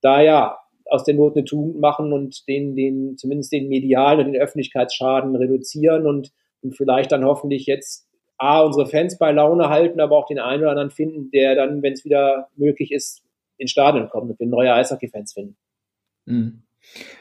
da ja aus der Not eine Tugend machen und den, den, zumindest den medialen und den Öffentlichkeitsschaden reduzieren und, und vielleicht dann hoffentlich jetzt A, unsere Fans bei Laune halten, aber auch den einen oder anderen finden, der dann, wenn es wieder möglich ist, ins Stadion kommt und wir neue Eishockey-Fans finden. Mhm.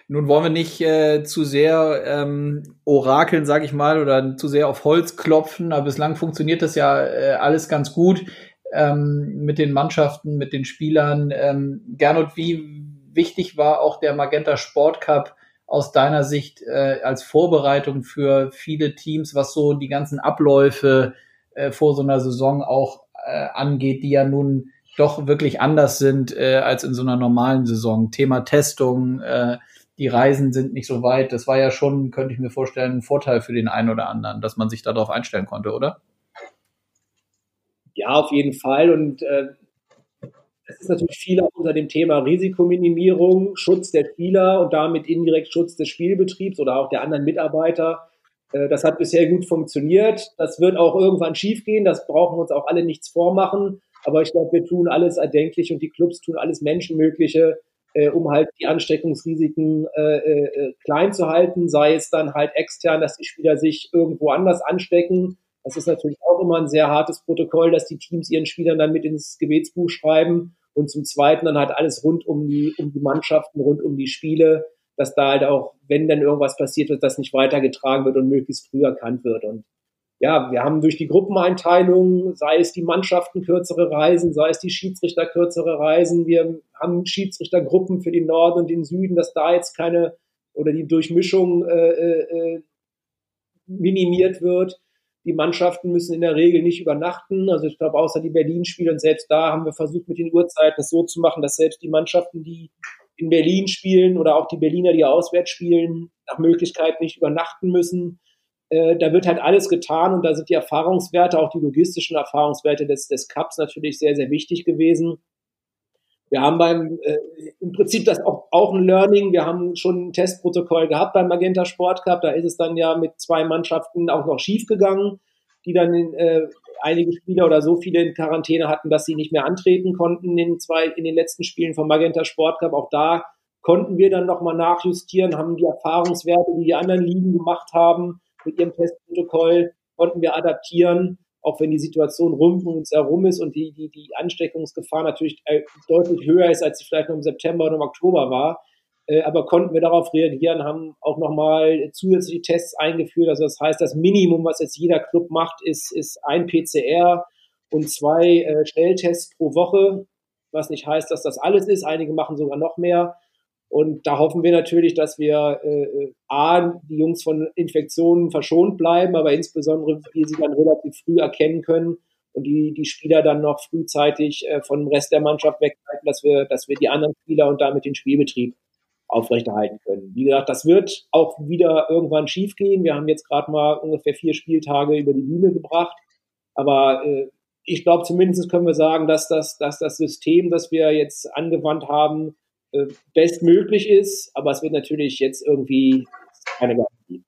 Nun wollen wir nicht äh, zu sehr ähm, orakeln, sag ich mal, oder zu sehr auf Holz klopfen, aber bislang funktioniert das ja äh, alles ganz gut ähm, mit den Mannschaften, mit den Spielern. Ähm, Gernot, wie wichtig war auch der Magenta Sport Cup aus deiner Sicht äh, als Vorbereitung für viele Teams, was so die ganzen Abläufe äh, vor so einer Saison auch äh, angeht, die ja nun doch wirklich anders sind äh, als in so einer normalen Saison. Thema Testung, äh, die Reisen sind nicht so weit. Das war ja schon, könnte ich mir vorstellen, ein Vorteil für den einen oder anderen, dass man sich darauf einstellen konnte, oder? Ja, auf jeden Fall. Und äh, es ist natürlich viel auch unter dem Thema Risikominimierung, Schutz der Spieler und damit indirekt Schutz des Spielbetriebs oder auch der anderen Mitarbeiter. Äh, das hat bisher gut funktioniert. Das wird auch irgendwann schiefgehen. Das brauchen wir uns auch alle nichts vormachen. Aber ich glaube, wir tun alles erdenklich und die Clubs tun alles Menschenmögliche, äh, um halt die Ansteckungsrisiken äh, äh, klein zu halten, sei es dann halt extern, dass die Spieler sich irgendwo anders anstecken. Das ist natürlich auch immer ein sehr hartes Protokoll, dass die Teams ihren Spielern dann mit ins Gebetsbuch schreiben. Und zum Zweiten dann halt alles rund um die, um die Mannschaften, rund um die Spiele, dass da halt auch, wenn dann irgendwas passiert wird, das nicht weitergetragen wird und möglichst früh erkannt wird. Und ja, wir haben durch die Gruppeneinteilung, sei es die Mannschaften kürzere Reisen, sei es die Schiedsrichter kürzere Reisen. Wir haben Schiedsrichtergruppen für den Norden und den Süden, dass da jetzt keine oder die Durchmischung äh, äh, äh, minimiert wird. Die Mannschaften müssen in der Regel nicht übernachten. Also ich glaube, außer die Berlin-Spiele und selbst da haben wir versucht, mit den Uhrzeiten es so zu machen, dass selbst die Mannschaften, die in Berlin spielen oder auch die Berliner, die auswärts spielen, nach Möglichkeit nicht übernachten müssen äh, da wird halt alles getan und da sind die Erfahrungswerte, auch die logistischen Erfahrungswerte des, des Cups natürlich sehr, sehr wichtig gewesen. Wir haben beim, äh, im Prinzip das auch, auch ein Learning. Wir haben schon ein Testprotokoll gehabt beim Magenta Sport Cup. Da ist es dann ja mit zwei Mannschaften auch noch schief gegangen, die dann äh, einige Spieler oder so viele in Quarantäne hatten, dass sie nicht mehr antreten konnten in, zwei, in den letzten Spielen vom Magenta Sport Cup. Auch da konnten wir dann nochmal nachjustieren, haben die Erfahrungswerte, die die anderen Ligen gemacht haben, mit ihrem Testprotokoll konnten wir adaptieren, auch wenn die Situation rund um uns herum ist und die, die, die Ansteckungsgefahr natürlich äh, deutlich höher ist, als sie vielleicht noch im September oder im Oktober war. Äh, aber konnten wir darauf reagieren, haben auch nochmal zusätzliche Tests eingeführt. Also das heißt, das Minimum, was jetzt jeder Club macht, ist, ist ein PCR und zwei äh, Schnelltests pro Woche, was nicht heißt, dass das alles ist. Einige machen sogar noch mehr. Und da hoffen wir natürlich, dass wir äh, A, die Jungs von Infektionen verschont bleiben, aber insbesondere wir sie dann relativ früh erkennen können und die, die Spieler dann noch frühzeitig äh, von dem Rest der Mannschaft weghalten, dass wir, dass wir die anderen Spieler und damit den Spielbetrieb aufrechterhalten können. Wie gesagt, das wird auch wieder irgendwann schiefgehen. Wir haben jetzt gerade mal ungefähr vier Spieltage über die Bühne gebracht. Aber äh, ich glaube, zumindest können wir sagen, dass das, dass das System, das wir jetzt angewandt haben, äh, bestmöglich ist, aber es wird natürlich jetzt irgendwie keine Garantie.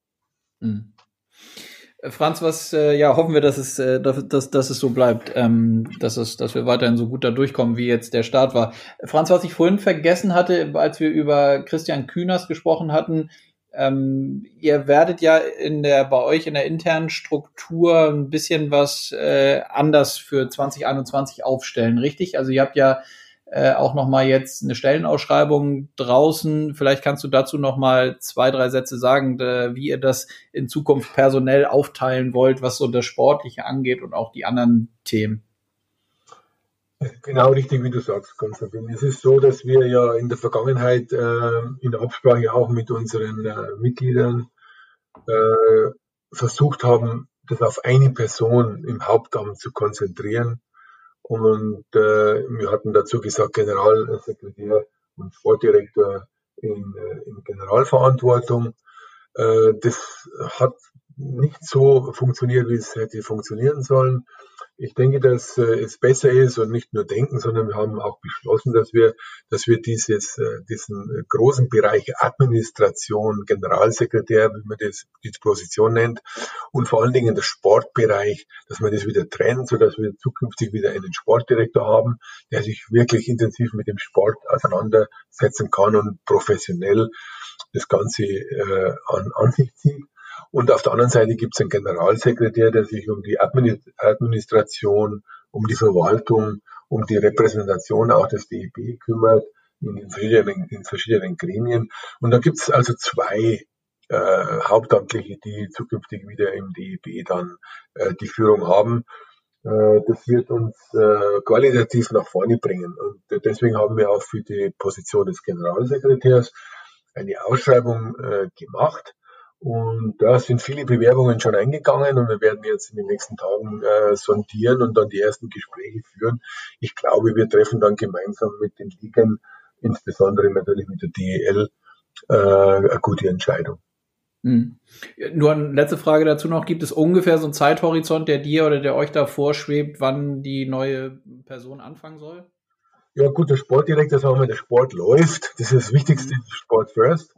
Mhm. Franz, was äh, ja hoffen wir, dass es, äh, dass, dass, dass es so bleibt, ähm, dass es, dass wir weiterhin so gut da durchkommen, wie jetzt der Start war. Franz, was ich vorhin vergessen hatte, als wir über Christian Kühners gesprochen hatten, ähm, ihr werdet ja in der bei euch in der internen Struktur ein bisschen was äh, anders für 2021 aufstellen, richtig? Also ihr habt ja äh, auch noch mal jetzt eine Stellenausschreibung draußen. Vielleicht kannst du dazu noch mal zwei, drei Sätze sagen, äh, wie ihr das in Zukunft personell aufteilen wollt, was so das Sportliche angeht und auch die anderen Themen. Genau richtig, wie du sagst, Konstantin. Es ist so, dass wir ja in der Vergangenheit äh, in der Absprache auch mit unseren äh, Mitgliedern äh, versucht haben, das auf eine Person im Hauptamt zu konzentrieren und äh, wir hatten dazu gesagt, Generalsekretär und Sportdirektor in, äh, in Generalverantwortung. Äh, das hat nicht so funktioniert, wie es hätte funktionieren sollen. Ich denke, dass äh, es besser ist und nicht nur denken, sondern wir haben auch beschlossen, dass wir, dass wir dieses, äh, diesen großen Bereich Administration, Generalsekretär, wie man das, die Position nennt, und vor allen Dingen der Sportbereich, dass man das wieder trennt, so dass wir zukünftig wieder einen Sportdirektor haben, der sich wirklich intensiv mit dem Sport auseinandersetzen kann und professionell das Ganze äh, an, an sich zieht. Und auf der anderen Seite gibt es einen Generalsekretär, der sich um die Administration, um die Verwaltung, um die Repräsentation auch des DEB kümmert, in verschiedenen, in verschiedenen Gremien. Und da gibt es also zwei äh, Hauptamtliche, die zukünftig wieder im DEB dann äh, die Führung haben. Äh, das wird uns äh, qualitativ nach vorne bringen. Und deswegen haben wir auch für die Position des Generalsekretärs eine Ausschreibung äh, gemacht. Und da sind viele Bewerbungen schon eingegangen und wir werden jetzt in den nächsten Tagen äh, sondieren und dann die ersten Gespräche führen. Ich glaube, wir treffen dann gemeinsam mit den Ligen, insbesondere natürlich mit der DEL, äh, eine gute Entscheidung. Hm. Nur eine letzte Frage dazu noch. Gibt es ungefähr so einen Zeithorizont, der dir oder der euch da vorschwebt, wann die neue Person anfangen soll? Ja, gut, der Sportdirektor, sagen wir, der Sport läuft. Das ist das Wichtigste, Sport first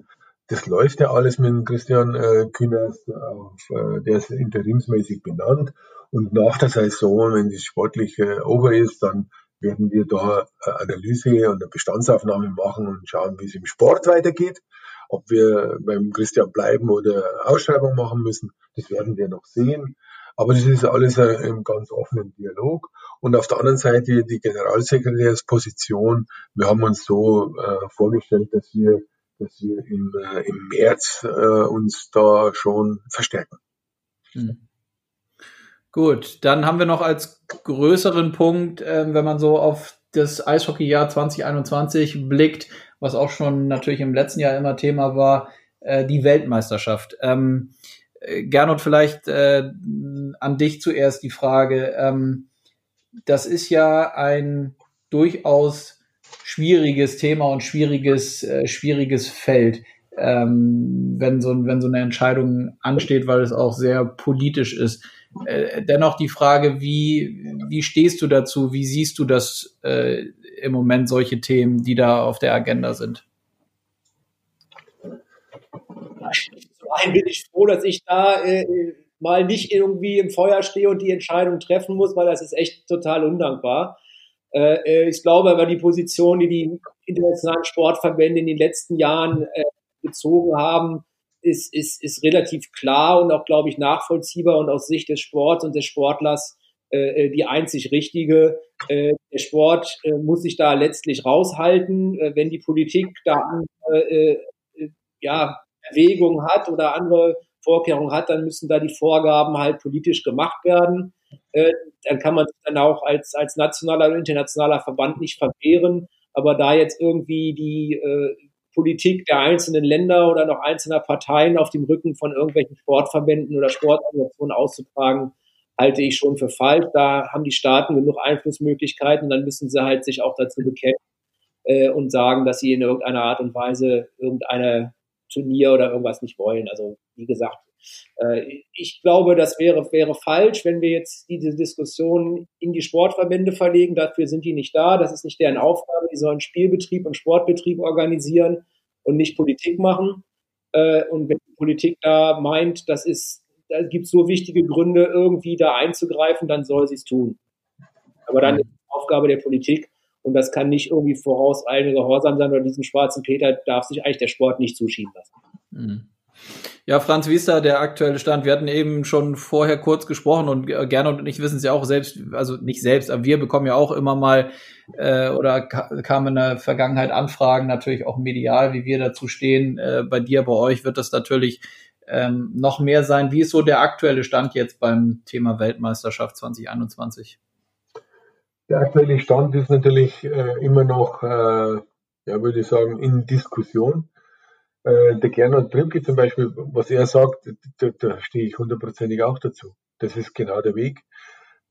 das läuft ja alles mit Christian äh, Kühners, auf, äh, der ist interimsmäßig benannt. Und nach der Saison, wenn die sportliche over ist, dann werden wir da eine Analyse und eine Bestandsaufnahme machen und schauen, wie es im Sport weitergeht. Ob wir beim Christian bleiben oder Ausschreibung machen müssen, das werden wir noch sehen. Aber das ist alles im ganz offenen Dialog. Und auf der anderen Seite die Generalsekretärsposition. Wir haben uns so äh, vorgestellt, dass wir dass wir im, äh, im März äh, uns da schon verstärken. Hm. Gut, dann haben wir noch als größeren Punkt, äh, wenn man so auf das Eishockeyjahr 2021 blickt, was auch schon natürlich im letzten Jahr immer Thema war, äh, die Weltmeisterschaft. Ähm, äh, Gernot, vielleicht äh, an dich zuerst die Frage. Ähm, das ist ja ein durchaus schwieriges Thema und schwieriges, äh, schwieriges Feld, ähm, wenn, so, wenn so eine Entscheidung ansteht, weil es auch sehr politisch ist. Äh, dennoch die Frage, wie, wie stehst du dazu? Wie siehst du das äh, im Moment, solche Themen, die da auf der Agenda sind? Zum einen bin ich froh, dass ich da äh, mal nicht irgendwie im Feuer stehe und die Entscheidung treffen muss, weil das ist echt total undankbar. Äh, äh, ich glaube aber die Position, die die internationalen Sportverbände in den letzten Jahren äh, bezogen haben, ist, ist, ist relativ klar und auch, glaube ich, nachvollziehbar und aus Sicht des Sports und des Sportlers äh, die einzig richtige. Äh, der Sport äh, muss sich da letztlich raushalten. Äh, wenn die Politik da äh, äh, ja, Erwägungen hat oder andere Vorkehrungen hat, dann müssen da die Vorgaben halt politisch gemacht werden. Äh, dann kann man sich dann auch als, als nationaler oder internationaler Verband nicht verwehren. Aber da jetzt irgendwie die äh, Politik der einzelnen Länder oder noch einzelner Parteien auf dem Rücken von irgendwelchen Sportverbänden oder Sportorganisationen auszutragen, halte ich schon für falsch. Da haben die Staaten genug Einflussmöglichkeiten, dann müssen sie halt sich auch dazu bekennen äh, und sagen, dass sie in irgendeiner Art und Weise irgendeine Turnier oder irgendwas nicht wollen. Also wie gesagt, ich glaube, das wäre, wäre falsch, wenn wir jetzt diese Diskussion in die Sportverbände verlegen. Dafür sind die nicht da. Das ist nicht deren Aufgabe. Die sollen Spielbetrieb und Sportbetrieb organisieren und nicht Politik machen. Äh, und wenn die Politik da meint, das ist, da gibt es so wichtige Gründe, irgendwie da einzugreifen, dann soll sie es tun. Aber dann ist die Aufgabe der Politik, und das kann nicht irgendwie vorauseilende Gehorsam sein, oder diesen schwarzen Peter darf sich eigentlich der Sport nicht zuschieben lassen. Mhm. Ja, Franz, wie ist da der aktuelle Stand? Wir hatten eben schon vorher kurz gesprochen und Gernot und ich wissen es ja auch selbst, also nicht selbst, aber wir bekommen ja auch immer mal äh, oder kamen in der Vergangenheit Anfragen, natürlich auch medial, wie wir dazu stehen. Äh, bei dir, bei euch wird das natürlich ähm, noch mehr sein. Wie ist so der aktuelle Stand jetzt beim Thema Weltmeisterschaft 2021? Der aktuelle Stand ist natürlich äh, immer noch, äh, ja, würde ich sagen, in Diskussion. Äh, der Gernot Trimke zum Beispiel, was er sagt, da, da stehe ich hundertprozentig auch dazu. Das ist genau der Weg.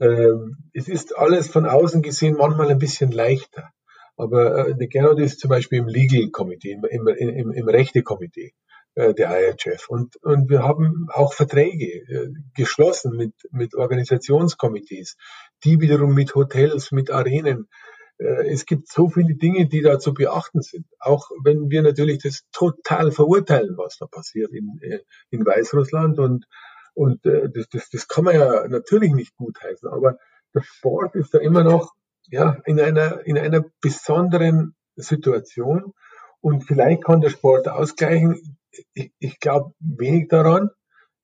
Ähm, es ist alles von außen gesehen manchmal ein bisschen leichter. Aber äh, der Gernot ist zum Beispiel im Legal Committee, im, im, im, im Rechte-Komitee äh, der IHF. Und, und wir haben auch Verträge äh, geschlossen mit, mit Organisationskomitees, die wiederum mit Hotels, mit Arenen es gibt so viele Dinge, die da zu beachten sind. Auch wenn wir natürlich das total verurteilen, was da passiert in, äh, in Weißrussland und, und äh, das, das, das kann man ja natürlich nicht gutheißen. Aber der Sport ist da immer noch ja, in, einer, in einer besonderen Situation und vielleicht kann der Sport ausgleichen. Ich, ich glaube wenig daran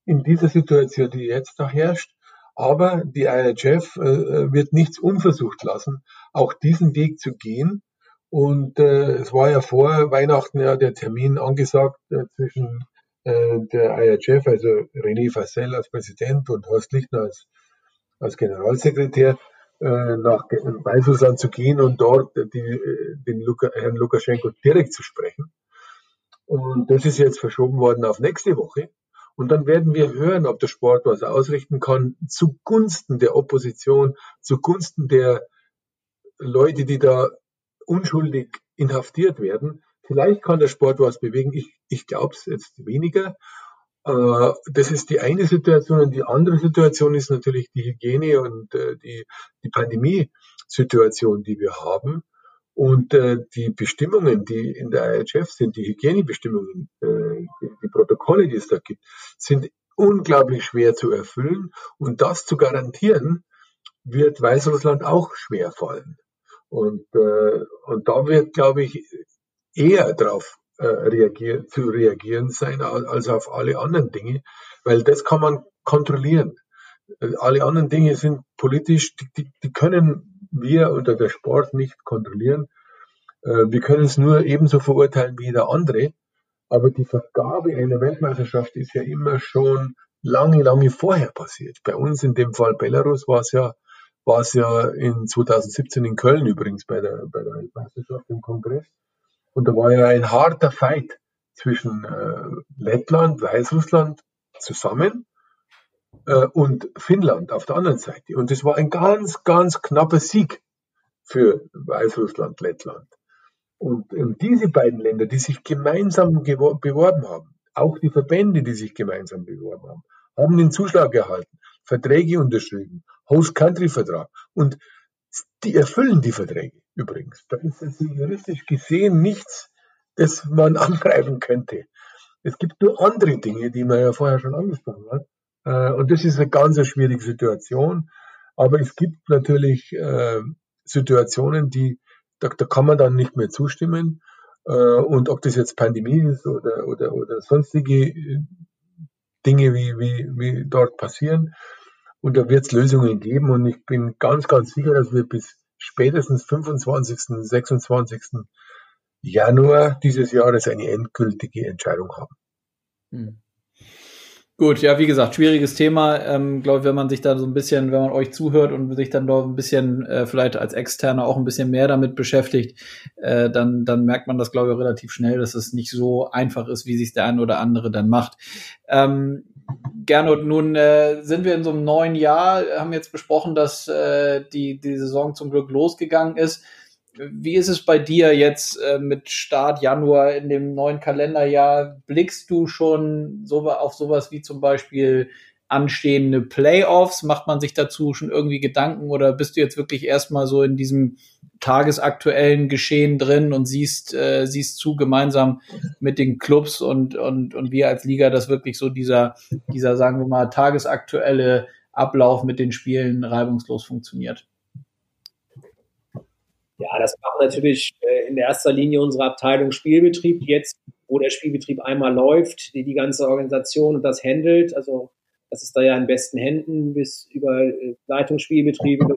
in dieser Situation, die jetzt da herrscht. Aber die IHF äh, wird nichts unversucht lassen, auch diesen Weg zu gehen Und äh, es war ja vor Weihnachten ja der Termin angesagt äh, zwischen äh, der IHF, also René Fassel als Präsident und Horst Lichtner als, als Generalsekretär, äh, nach Weißrussland zu gehen und dort die, den Luka, Herrn Lukaschenko direkt zu sprechen. Und das ist jetzt verschoben worden auf nächste Woche. Und dann werden wir hören, ob der Sport was ausrichten kann zugunsten der Opposition, zugunsten der Leute, die da unschuldig inhaftiert werden. Vielleicht kann der Sport was bewegen. Ich, ich glaube es jetzt weniger. Äh, das ist die eine Situation. Und die andere Situation ist natürlich die Hygiene und äh, die, die Pandemie-Situation, die wir haben. Und äh, die Bestimmungen, die in der IHF sind, die Hygienebestimmungen, äh, die, Protokolle, die es da gibt, sind unglaublich schwer zu erfüllen. Und das zu garantieren, wird Weißrussland auch schwer fallen. Und, äh, und da wird, glaube ich, eher darauf äh, reagier zu reagieren sein als auf alle anderen Dinge, weil das kann man kontrollieren. Äh, alle anderen Dinge sind politisch, die, die, die können wir oder der Sport nicht kontrollieren. Äh, wir können es nur ebenso verurteilen wie jeder andere. Aber die Vergabe einer Weltmeisterschaft ist ja immer schon lange, lange vorher passiert. Bei uns in dem Fall Belarus war es ja, war es ja in 2017 in Köln übrigens bei der, bei der Weltmeisterschaft im Kongress. Und da war ja ein harter Fight zwischen äh, Lettland, Weißrussland zusammen und Finnland auf der anderen Seite. Und es war ein ganz, ganz knapper Sieg für Weißrussland, Lettland. Und, und diese beiden Länder, die sich gemeinsam beworben haben, auch die Verbände, die sich gemeinsam beworben haben, haben den Zuschlag erhalten, Verträge unterschrieben, Host-Country-Vertrag. Und die erfüllen die Verträge übrigens. Da ist also juristisch gesehen nichts, das man [LAUGHS] angreifen könnte. Es gibt nur andere Dinge, die man ja vorher schon angesprochen hat. Äh, und das ist eine ganz schwierige Situation. Aber es gibt natürlich äh, Situationen, die, da, da kann man dann nicht mehr zustimmen. Äh, und ob das jetzt Pandemie ist oder, oder, oder sonstige Dinge, wie, wie, wie dort passieren. Und da wird es Lösungen geben. Und ich bin ganz, ganz sicher, dass wir bis spätestens 25., 26. Januar dieses Jahres eine endgültige Entscheidung haben. Hm. Gut, ja, wie gesagt, schwieriges Thema. Ähm, glaube, wenn man sich da so ein bisschen, wenn man euch zuhört und sich dann doch ein bisschen äh, vielleicht als Externer auch ein bisschen mehr damit beschäftigt, äh, dann, dann merkt man das, glaube ich, relativ schnell, dass es nicht so einfach ist, wie sich der eine oder andere dann macht. Ähm, Gernot, nun äh, sind wir in so einem neuen Jahr, haben jetzt besprochen, dass äh, die, die Saison zum Glück losgegangen ist. Wie ist es bei dir jetzt äh, mit Start Januar in dem neuen Kalenderjahr? Blickst du schon so auf sowas wie zum Beispiel anstehende Playoffs? Macht man sich dazu schon irgendwie Gedanken oder bist du jetzt wirklich erstmal so in diesem tagesaktuellen Geschehen drin und siehst, äh, siehst zu gemeinsam mit den Clubs und, und, und wir als Liga, dass wirklich so dieser, dieser, sagen wir mal, tagesaktuelle Ablauf mit den Spielen reibungslos funktioniert? Ja, das macht natürlich äh, in erster Linie unsere Abteilung Spielbetrieb, jetzt, wo der Spielbetrieb einmal läuft, die die ganze Organisation und das handelt. Also das ist da ja in besten Händen bis über äh, Leitungsspielbetriebe,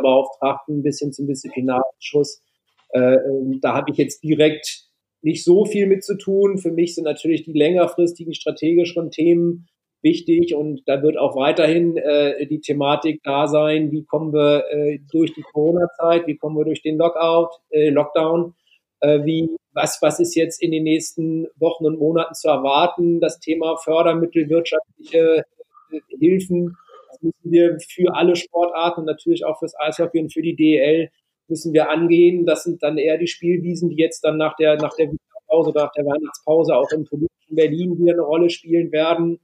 Beauftragten bis hin zum Disziplinarausschuss. Äh, ähm, da habe ich jetzt direkt nicht so viel mit zu tun. Für mich sind natürlich die längerfristigen strategischen Themen wichtig und da wird auch weiterhin äh, die Thematik da sein, wie kommen wir äh, durch die Corona-Zeit, wie kommen wir durch den Lockout, äh, Lockdown, äh, wie was was ist jetzt in den nächsten Wochen und Monaten zu erwarten, das Thema Fördermittel, wirtschaftliche äh, Hilfen, das müssen wir für alle Sportarten und natürlich auch fürs Eishockey und für die DEL müssen wir angehen. Das sind dann eher die Spielwiesen, die jetzt dann nach der nach der Pause, nach der Weihnachtspause auch im politischen Berlin wieder eine Rolle spielen werden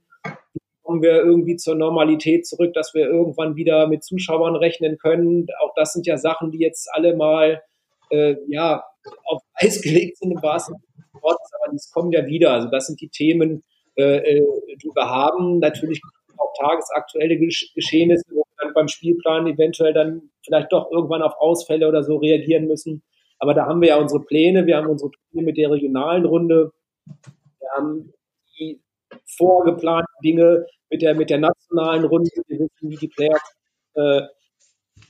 kommen wir irgendwie zur Normalität zurück, dass wir irgendwann wieder mit Zuschauern rechnen können. Auch das sind ja Sachen, die jetzt alle mal äh, ja, auf Eis gelegt sind im wahrsten Wortes, aber das kommen ja wieder. Also das sind die Themen, äh, äh die wir haben. Natürlich auch tagesaktuelle Geschehnisse, wo wir dann beim Spielplan eventuell dann vielleicht doch irgendwann auf Ausfälle oder so reagieren müssen. Aber da haben wir ja unsere Pläne, wir haben unsere Pläne mit der regionalen Runde, wir haben die vorgeplanten Dinge mit der, mit der nationalen Runde. Wir wissen, wie die Players äh,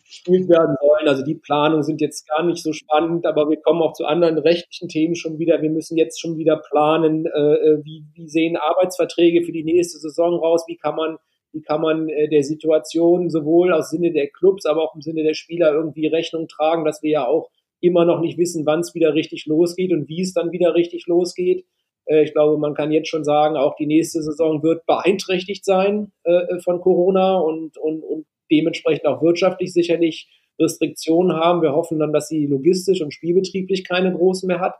gespielt werden sollen. Also die Planungen sind jetzt gar nicht so spannend, aber wir kommen auch zu anderen rechtlichen Themen schon wieder. Wir müssen jetzt schon wieder planen, äh, wie, wie sehen Arbeitsverträge für die nächste Saison raus, wie kann man wie kann man äh, der Situation sowohl aus Sinne der Clubs, aber auch im Sinne der Spieler irgendwie Rechnung tragen, dass wir ja auch immer noch nicht wissen, wann es wieder richtig losgeht und wie es dann wieder richtig losgeht. Äh, ich glaube, man kann jetzt schon sagen, auch die nächste Saison wird beeinträchtigt sein äh, von Corona und, und, und dementsprechend auch wirtschaftlich sicherlich Restriktionen haben. Wir hoffen dann, dass sie logistisch und spielbetrieblich keine großen mehr hat.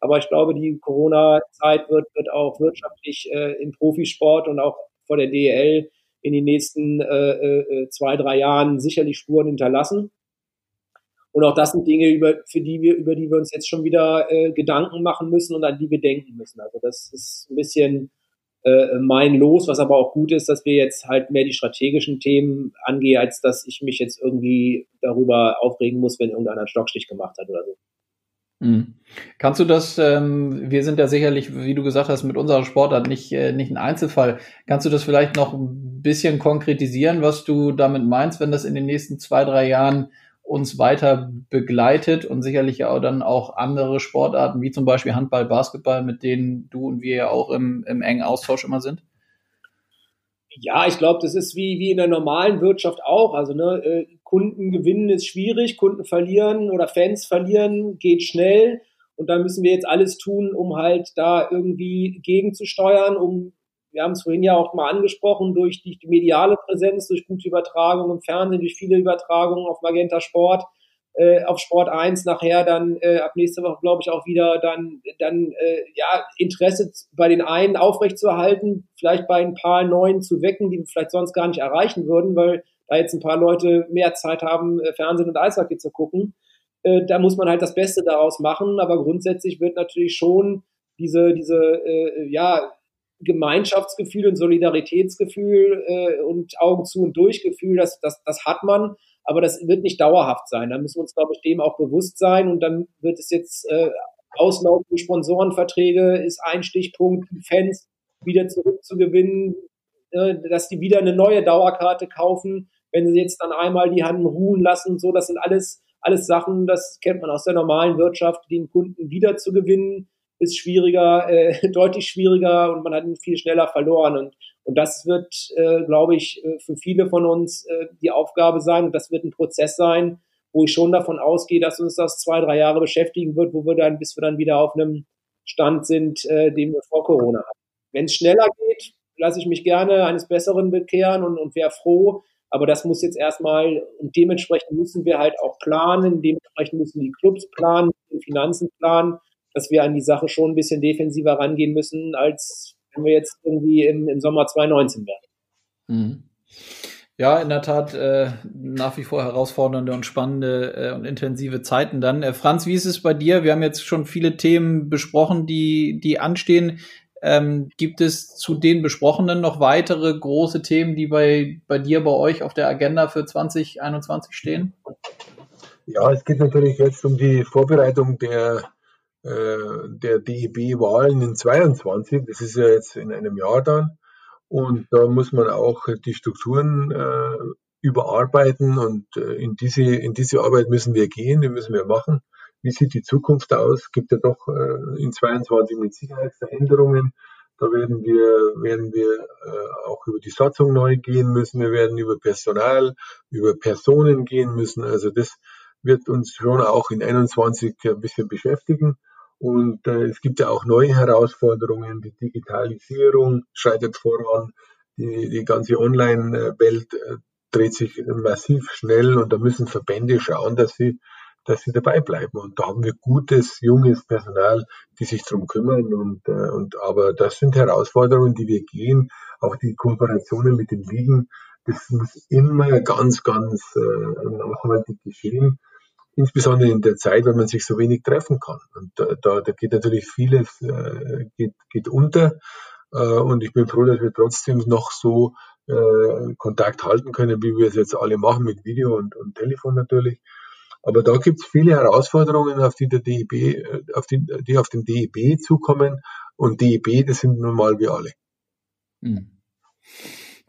Aber ich glaube, die Corona-Zeit wird, wird auch wirtschaftlich äh, im Profisport und auch vor der DL in den nächsten äh, äh, zwei, drei Jahren sicherlich Spuren hinterlassen. Und auch das sind Dinge, über, für die wir, über die wir uns jetzt schon wieder äh, Gedanken machen müssen und an die wir denken müssen. Also das ist ein bisschen äh, mein Los, was aber auch gut ist, dass wir jetzt halt mehr die strategischen Themen angehen, als dass ich mich jetzt irgendwie darüber aufregen muss, wenn irgendeiner einen Stockstich gemacht hat oder so. Mhm. Kannst du das, ähm, wir sind ja sicherlich, wie du gesagt hast, mit unserer Sportart nicht, äh, nicht ein Einzelfall. Kannst du das vielleicht noch ein bisschen konkretisieren, was du damit meinst, wenn das in den nächsten zwei, drei Jahren uns weiter begleitet und sicherlich auch dann auch andere Sportarten, wie zum Beispiel Handball, Basketball, mit denen du und wir ja auch im, im engen Austausch immer sind? Ja, ich glaube, das ist wie, wie in der normalen Wirtschaft auch. Also ne, äh, Kunden gewinnen ist schwierig, Kunden verlieren oder Fans verlieren geht schnell. Und da müssen wir jetzt alles tun, um halt da irgendwie gegenzusteuern, um, wir haben es vorhin ja auch mal angesprochen, durch die mediale Präsenz, durch gute Übertragung im Fernsehen, durch viele Übertragungen auf Magenta Sport, äh, auf Sport 1 nachher dann äh, ab nächste Woche, glaube ich, auch wieder dann, dann äh, ja, Interesse bei den einen aufrechtzuerhalten, vielleicht bei ein paar neuen zu wecken, die wir vielleicht sonst gar nicht erreichen würden, weil da jetzt ein paar Leute mehr Zeit haben, äh, Fernsehen und Eishockey zu gucken. Äh, da muss man halt das Beste daraus machen, aber grundsätzlich wird natürlich schon diese, diese äh, ja, Gemeinschaftsgefühl und Solidaritätsgefühl äh, und Augen zu und durch Gefühl, das, das, das hat man aber das wird nicht dauerhaft sein. Da müssen wir uns, glaube ich, dem auch bewusst sein und dann wird es jetzt äh, auslaufende Sponsorenverträge ist ein Stichpunkt, Fans wieder zurückzugewinnen, äh, dass die wieder eine neue Dauerkarte kaufen, wenn sie jetzt dann einmal die Handen ruhen lassen und so. Das sind alles, alles Sachen, das kennt man aus der normalen Wirtschaft, den Kunden wieder zu gewinnen ist schwieriger, äh, [LAUGHS] deutlich schwieriger und man hat ihn viel schneller verloren. Und, und das wird, äh, glaube ich, äh, für viele von uns äh, die Aufgabe sein und das wird ein Prozess sein, wo ich schon davon ausgehe, dass uns das zwei, drei Jahre beschäftigen wird, wo wir dann, bis wir dann wieder auf einem Stand sind, äh, den wir vor Corona hatten. Wenn es schneller geht, lasse ich mich gerne eines Besseren bekehren und, und wäre froh. Aber das muss jetzt erstmal, und dementsprechend müssen wir halt auch planen, dementsprechend müssen die Clubs planen, die Finanzen planen dass wir an die Sache schon ein bisschen defensiver rangehen müssen, als wenn wir jetzt irgendwie im, im Sommer 2019 wären. Mhm. Ja, in der Tat äh, nach wie vor herausfordernde und spannende äh, und intensive Zeiten dann. Äh, Franz, wie ist es bei dir? Wir haben jetzt schon viele Themen besprochen, die, die anstehen. Ähm, gibt es zu den besprochenen noch weitere große Themen, die bei, bei dir, bei euch auf der Agenda für 2021 stehen? Ja, es geht natürlich jetzt um die Vorbereitung der der DEB-Wahlen in 22. Das ist ja jetzt in einem Jahr dann. Und da muss man auch die Strukturen äh, überarbeiten und äh, in, diese, in diese Arbeit müssen wir gehen, die müssen wir machen. Wie sieht die Zukunft aus? Gibt ja doch äh, in 22 mit Sicherheit Veränderungen. Da werden wir, werden wir äh, auch über die Satzung neu gehen müssen. Wir werden über Personal, über Personen gehen müssen. Also das wird uns schon auch in 21 ein bisschen beschäftigen. Und äh, es gibt ja auch neue Herausforderungen. Die Digitalisierung schreitet voran. Die, die ganze Online-Welt äh, dreht sich massiv schnell und da müssen Verbände schauen, dass sie, dass sie dabei bleiben. Und da haben wir gutes, junges Personal, die sich drum kümmern. Und, äh, und aber das sind Herausforderungen, die wir gehen. Auch die Kooperationen mit den Ligen, das muss immer ganz, ganz äh, nachhaltig geschehen insbesondere in der Zeit, wenn man sich so wenig treffen kann. Und da, da, da geht natürlich vieles äh, geht, geht unter. Äh, und ich bin froh, dass wir trotzdem noch so äh, Kontakt halten können, wie wir es jetzt alle machen, mit Video und, und Telefon natürlich. Aber da gibt es viele Herausforderungen, auf die der DEB, äh, auf die, die auf den DEB zukommen. Und DEB, das sind nun mal wir alle. Hm.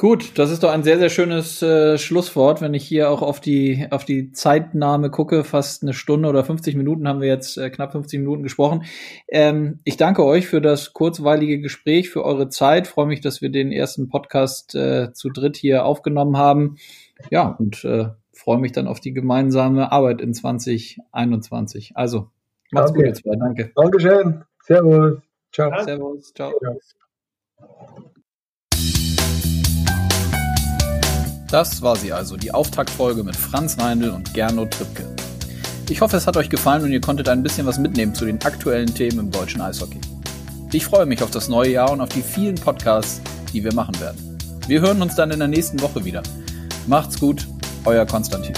Gut, das ist doch ein sehr, sehr schönes äh, Schlusswort, wenn ich hier auch auf die, auf die Zeitnahme gucke. Fast eine Stunde oder 50 Minuten haben wir jetzt, äh, knapp 50 Minuten gesprochen. Ähm, ich danke euch für das kurzweilige Gespräch, für eure Zeit. Freue mich, dass wir den ersten Podcast äh, zu dritt hier aufgenommen haben. Ja, und äh, freue mich dann auf die gemeinsame Arbeit in 2021. Also, macht's Danke. gut, ihr zwei. Danke. Dankeschön. Servus. Ciao. Servus. Ciao. Das war sie also, die Auftaktfolge mit Franz Reindl und Gernot Trippke. Ich hoffe, es hat euch gefallen und ihr konntet ein bisschen was mitnehmen zu den aktuellen Themen im deutschen Eishockey. Ich freue mich auf das neue Jahr und auf die vielen Podcasts, die wir machen werden. Wir hören uns dann in der nächsten Woche wieder. Macht's gut, euer Konstantin.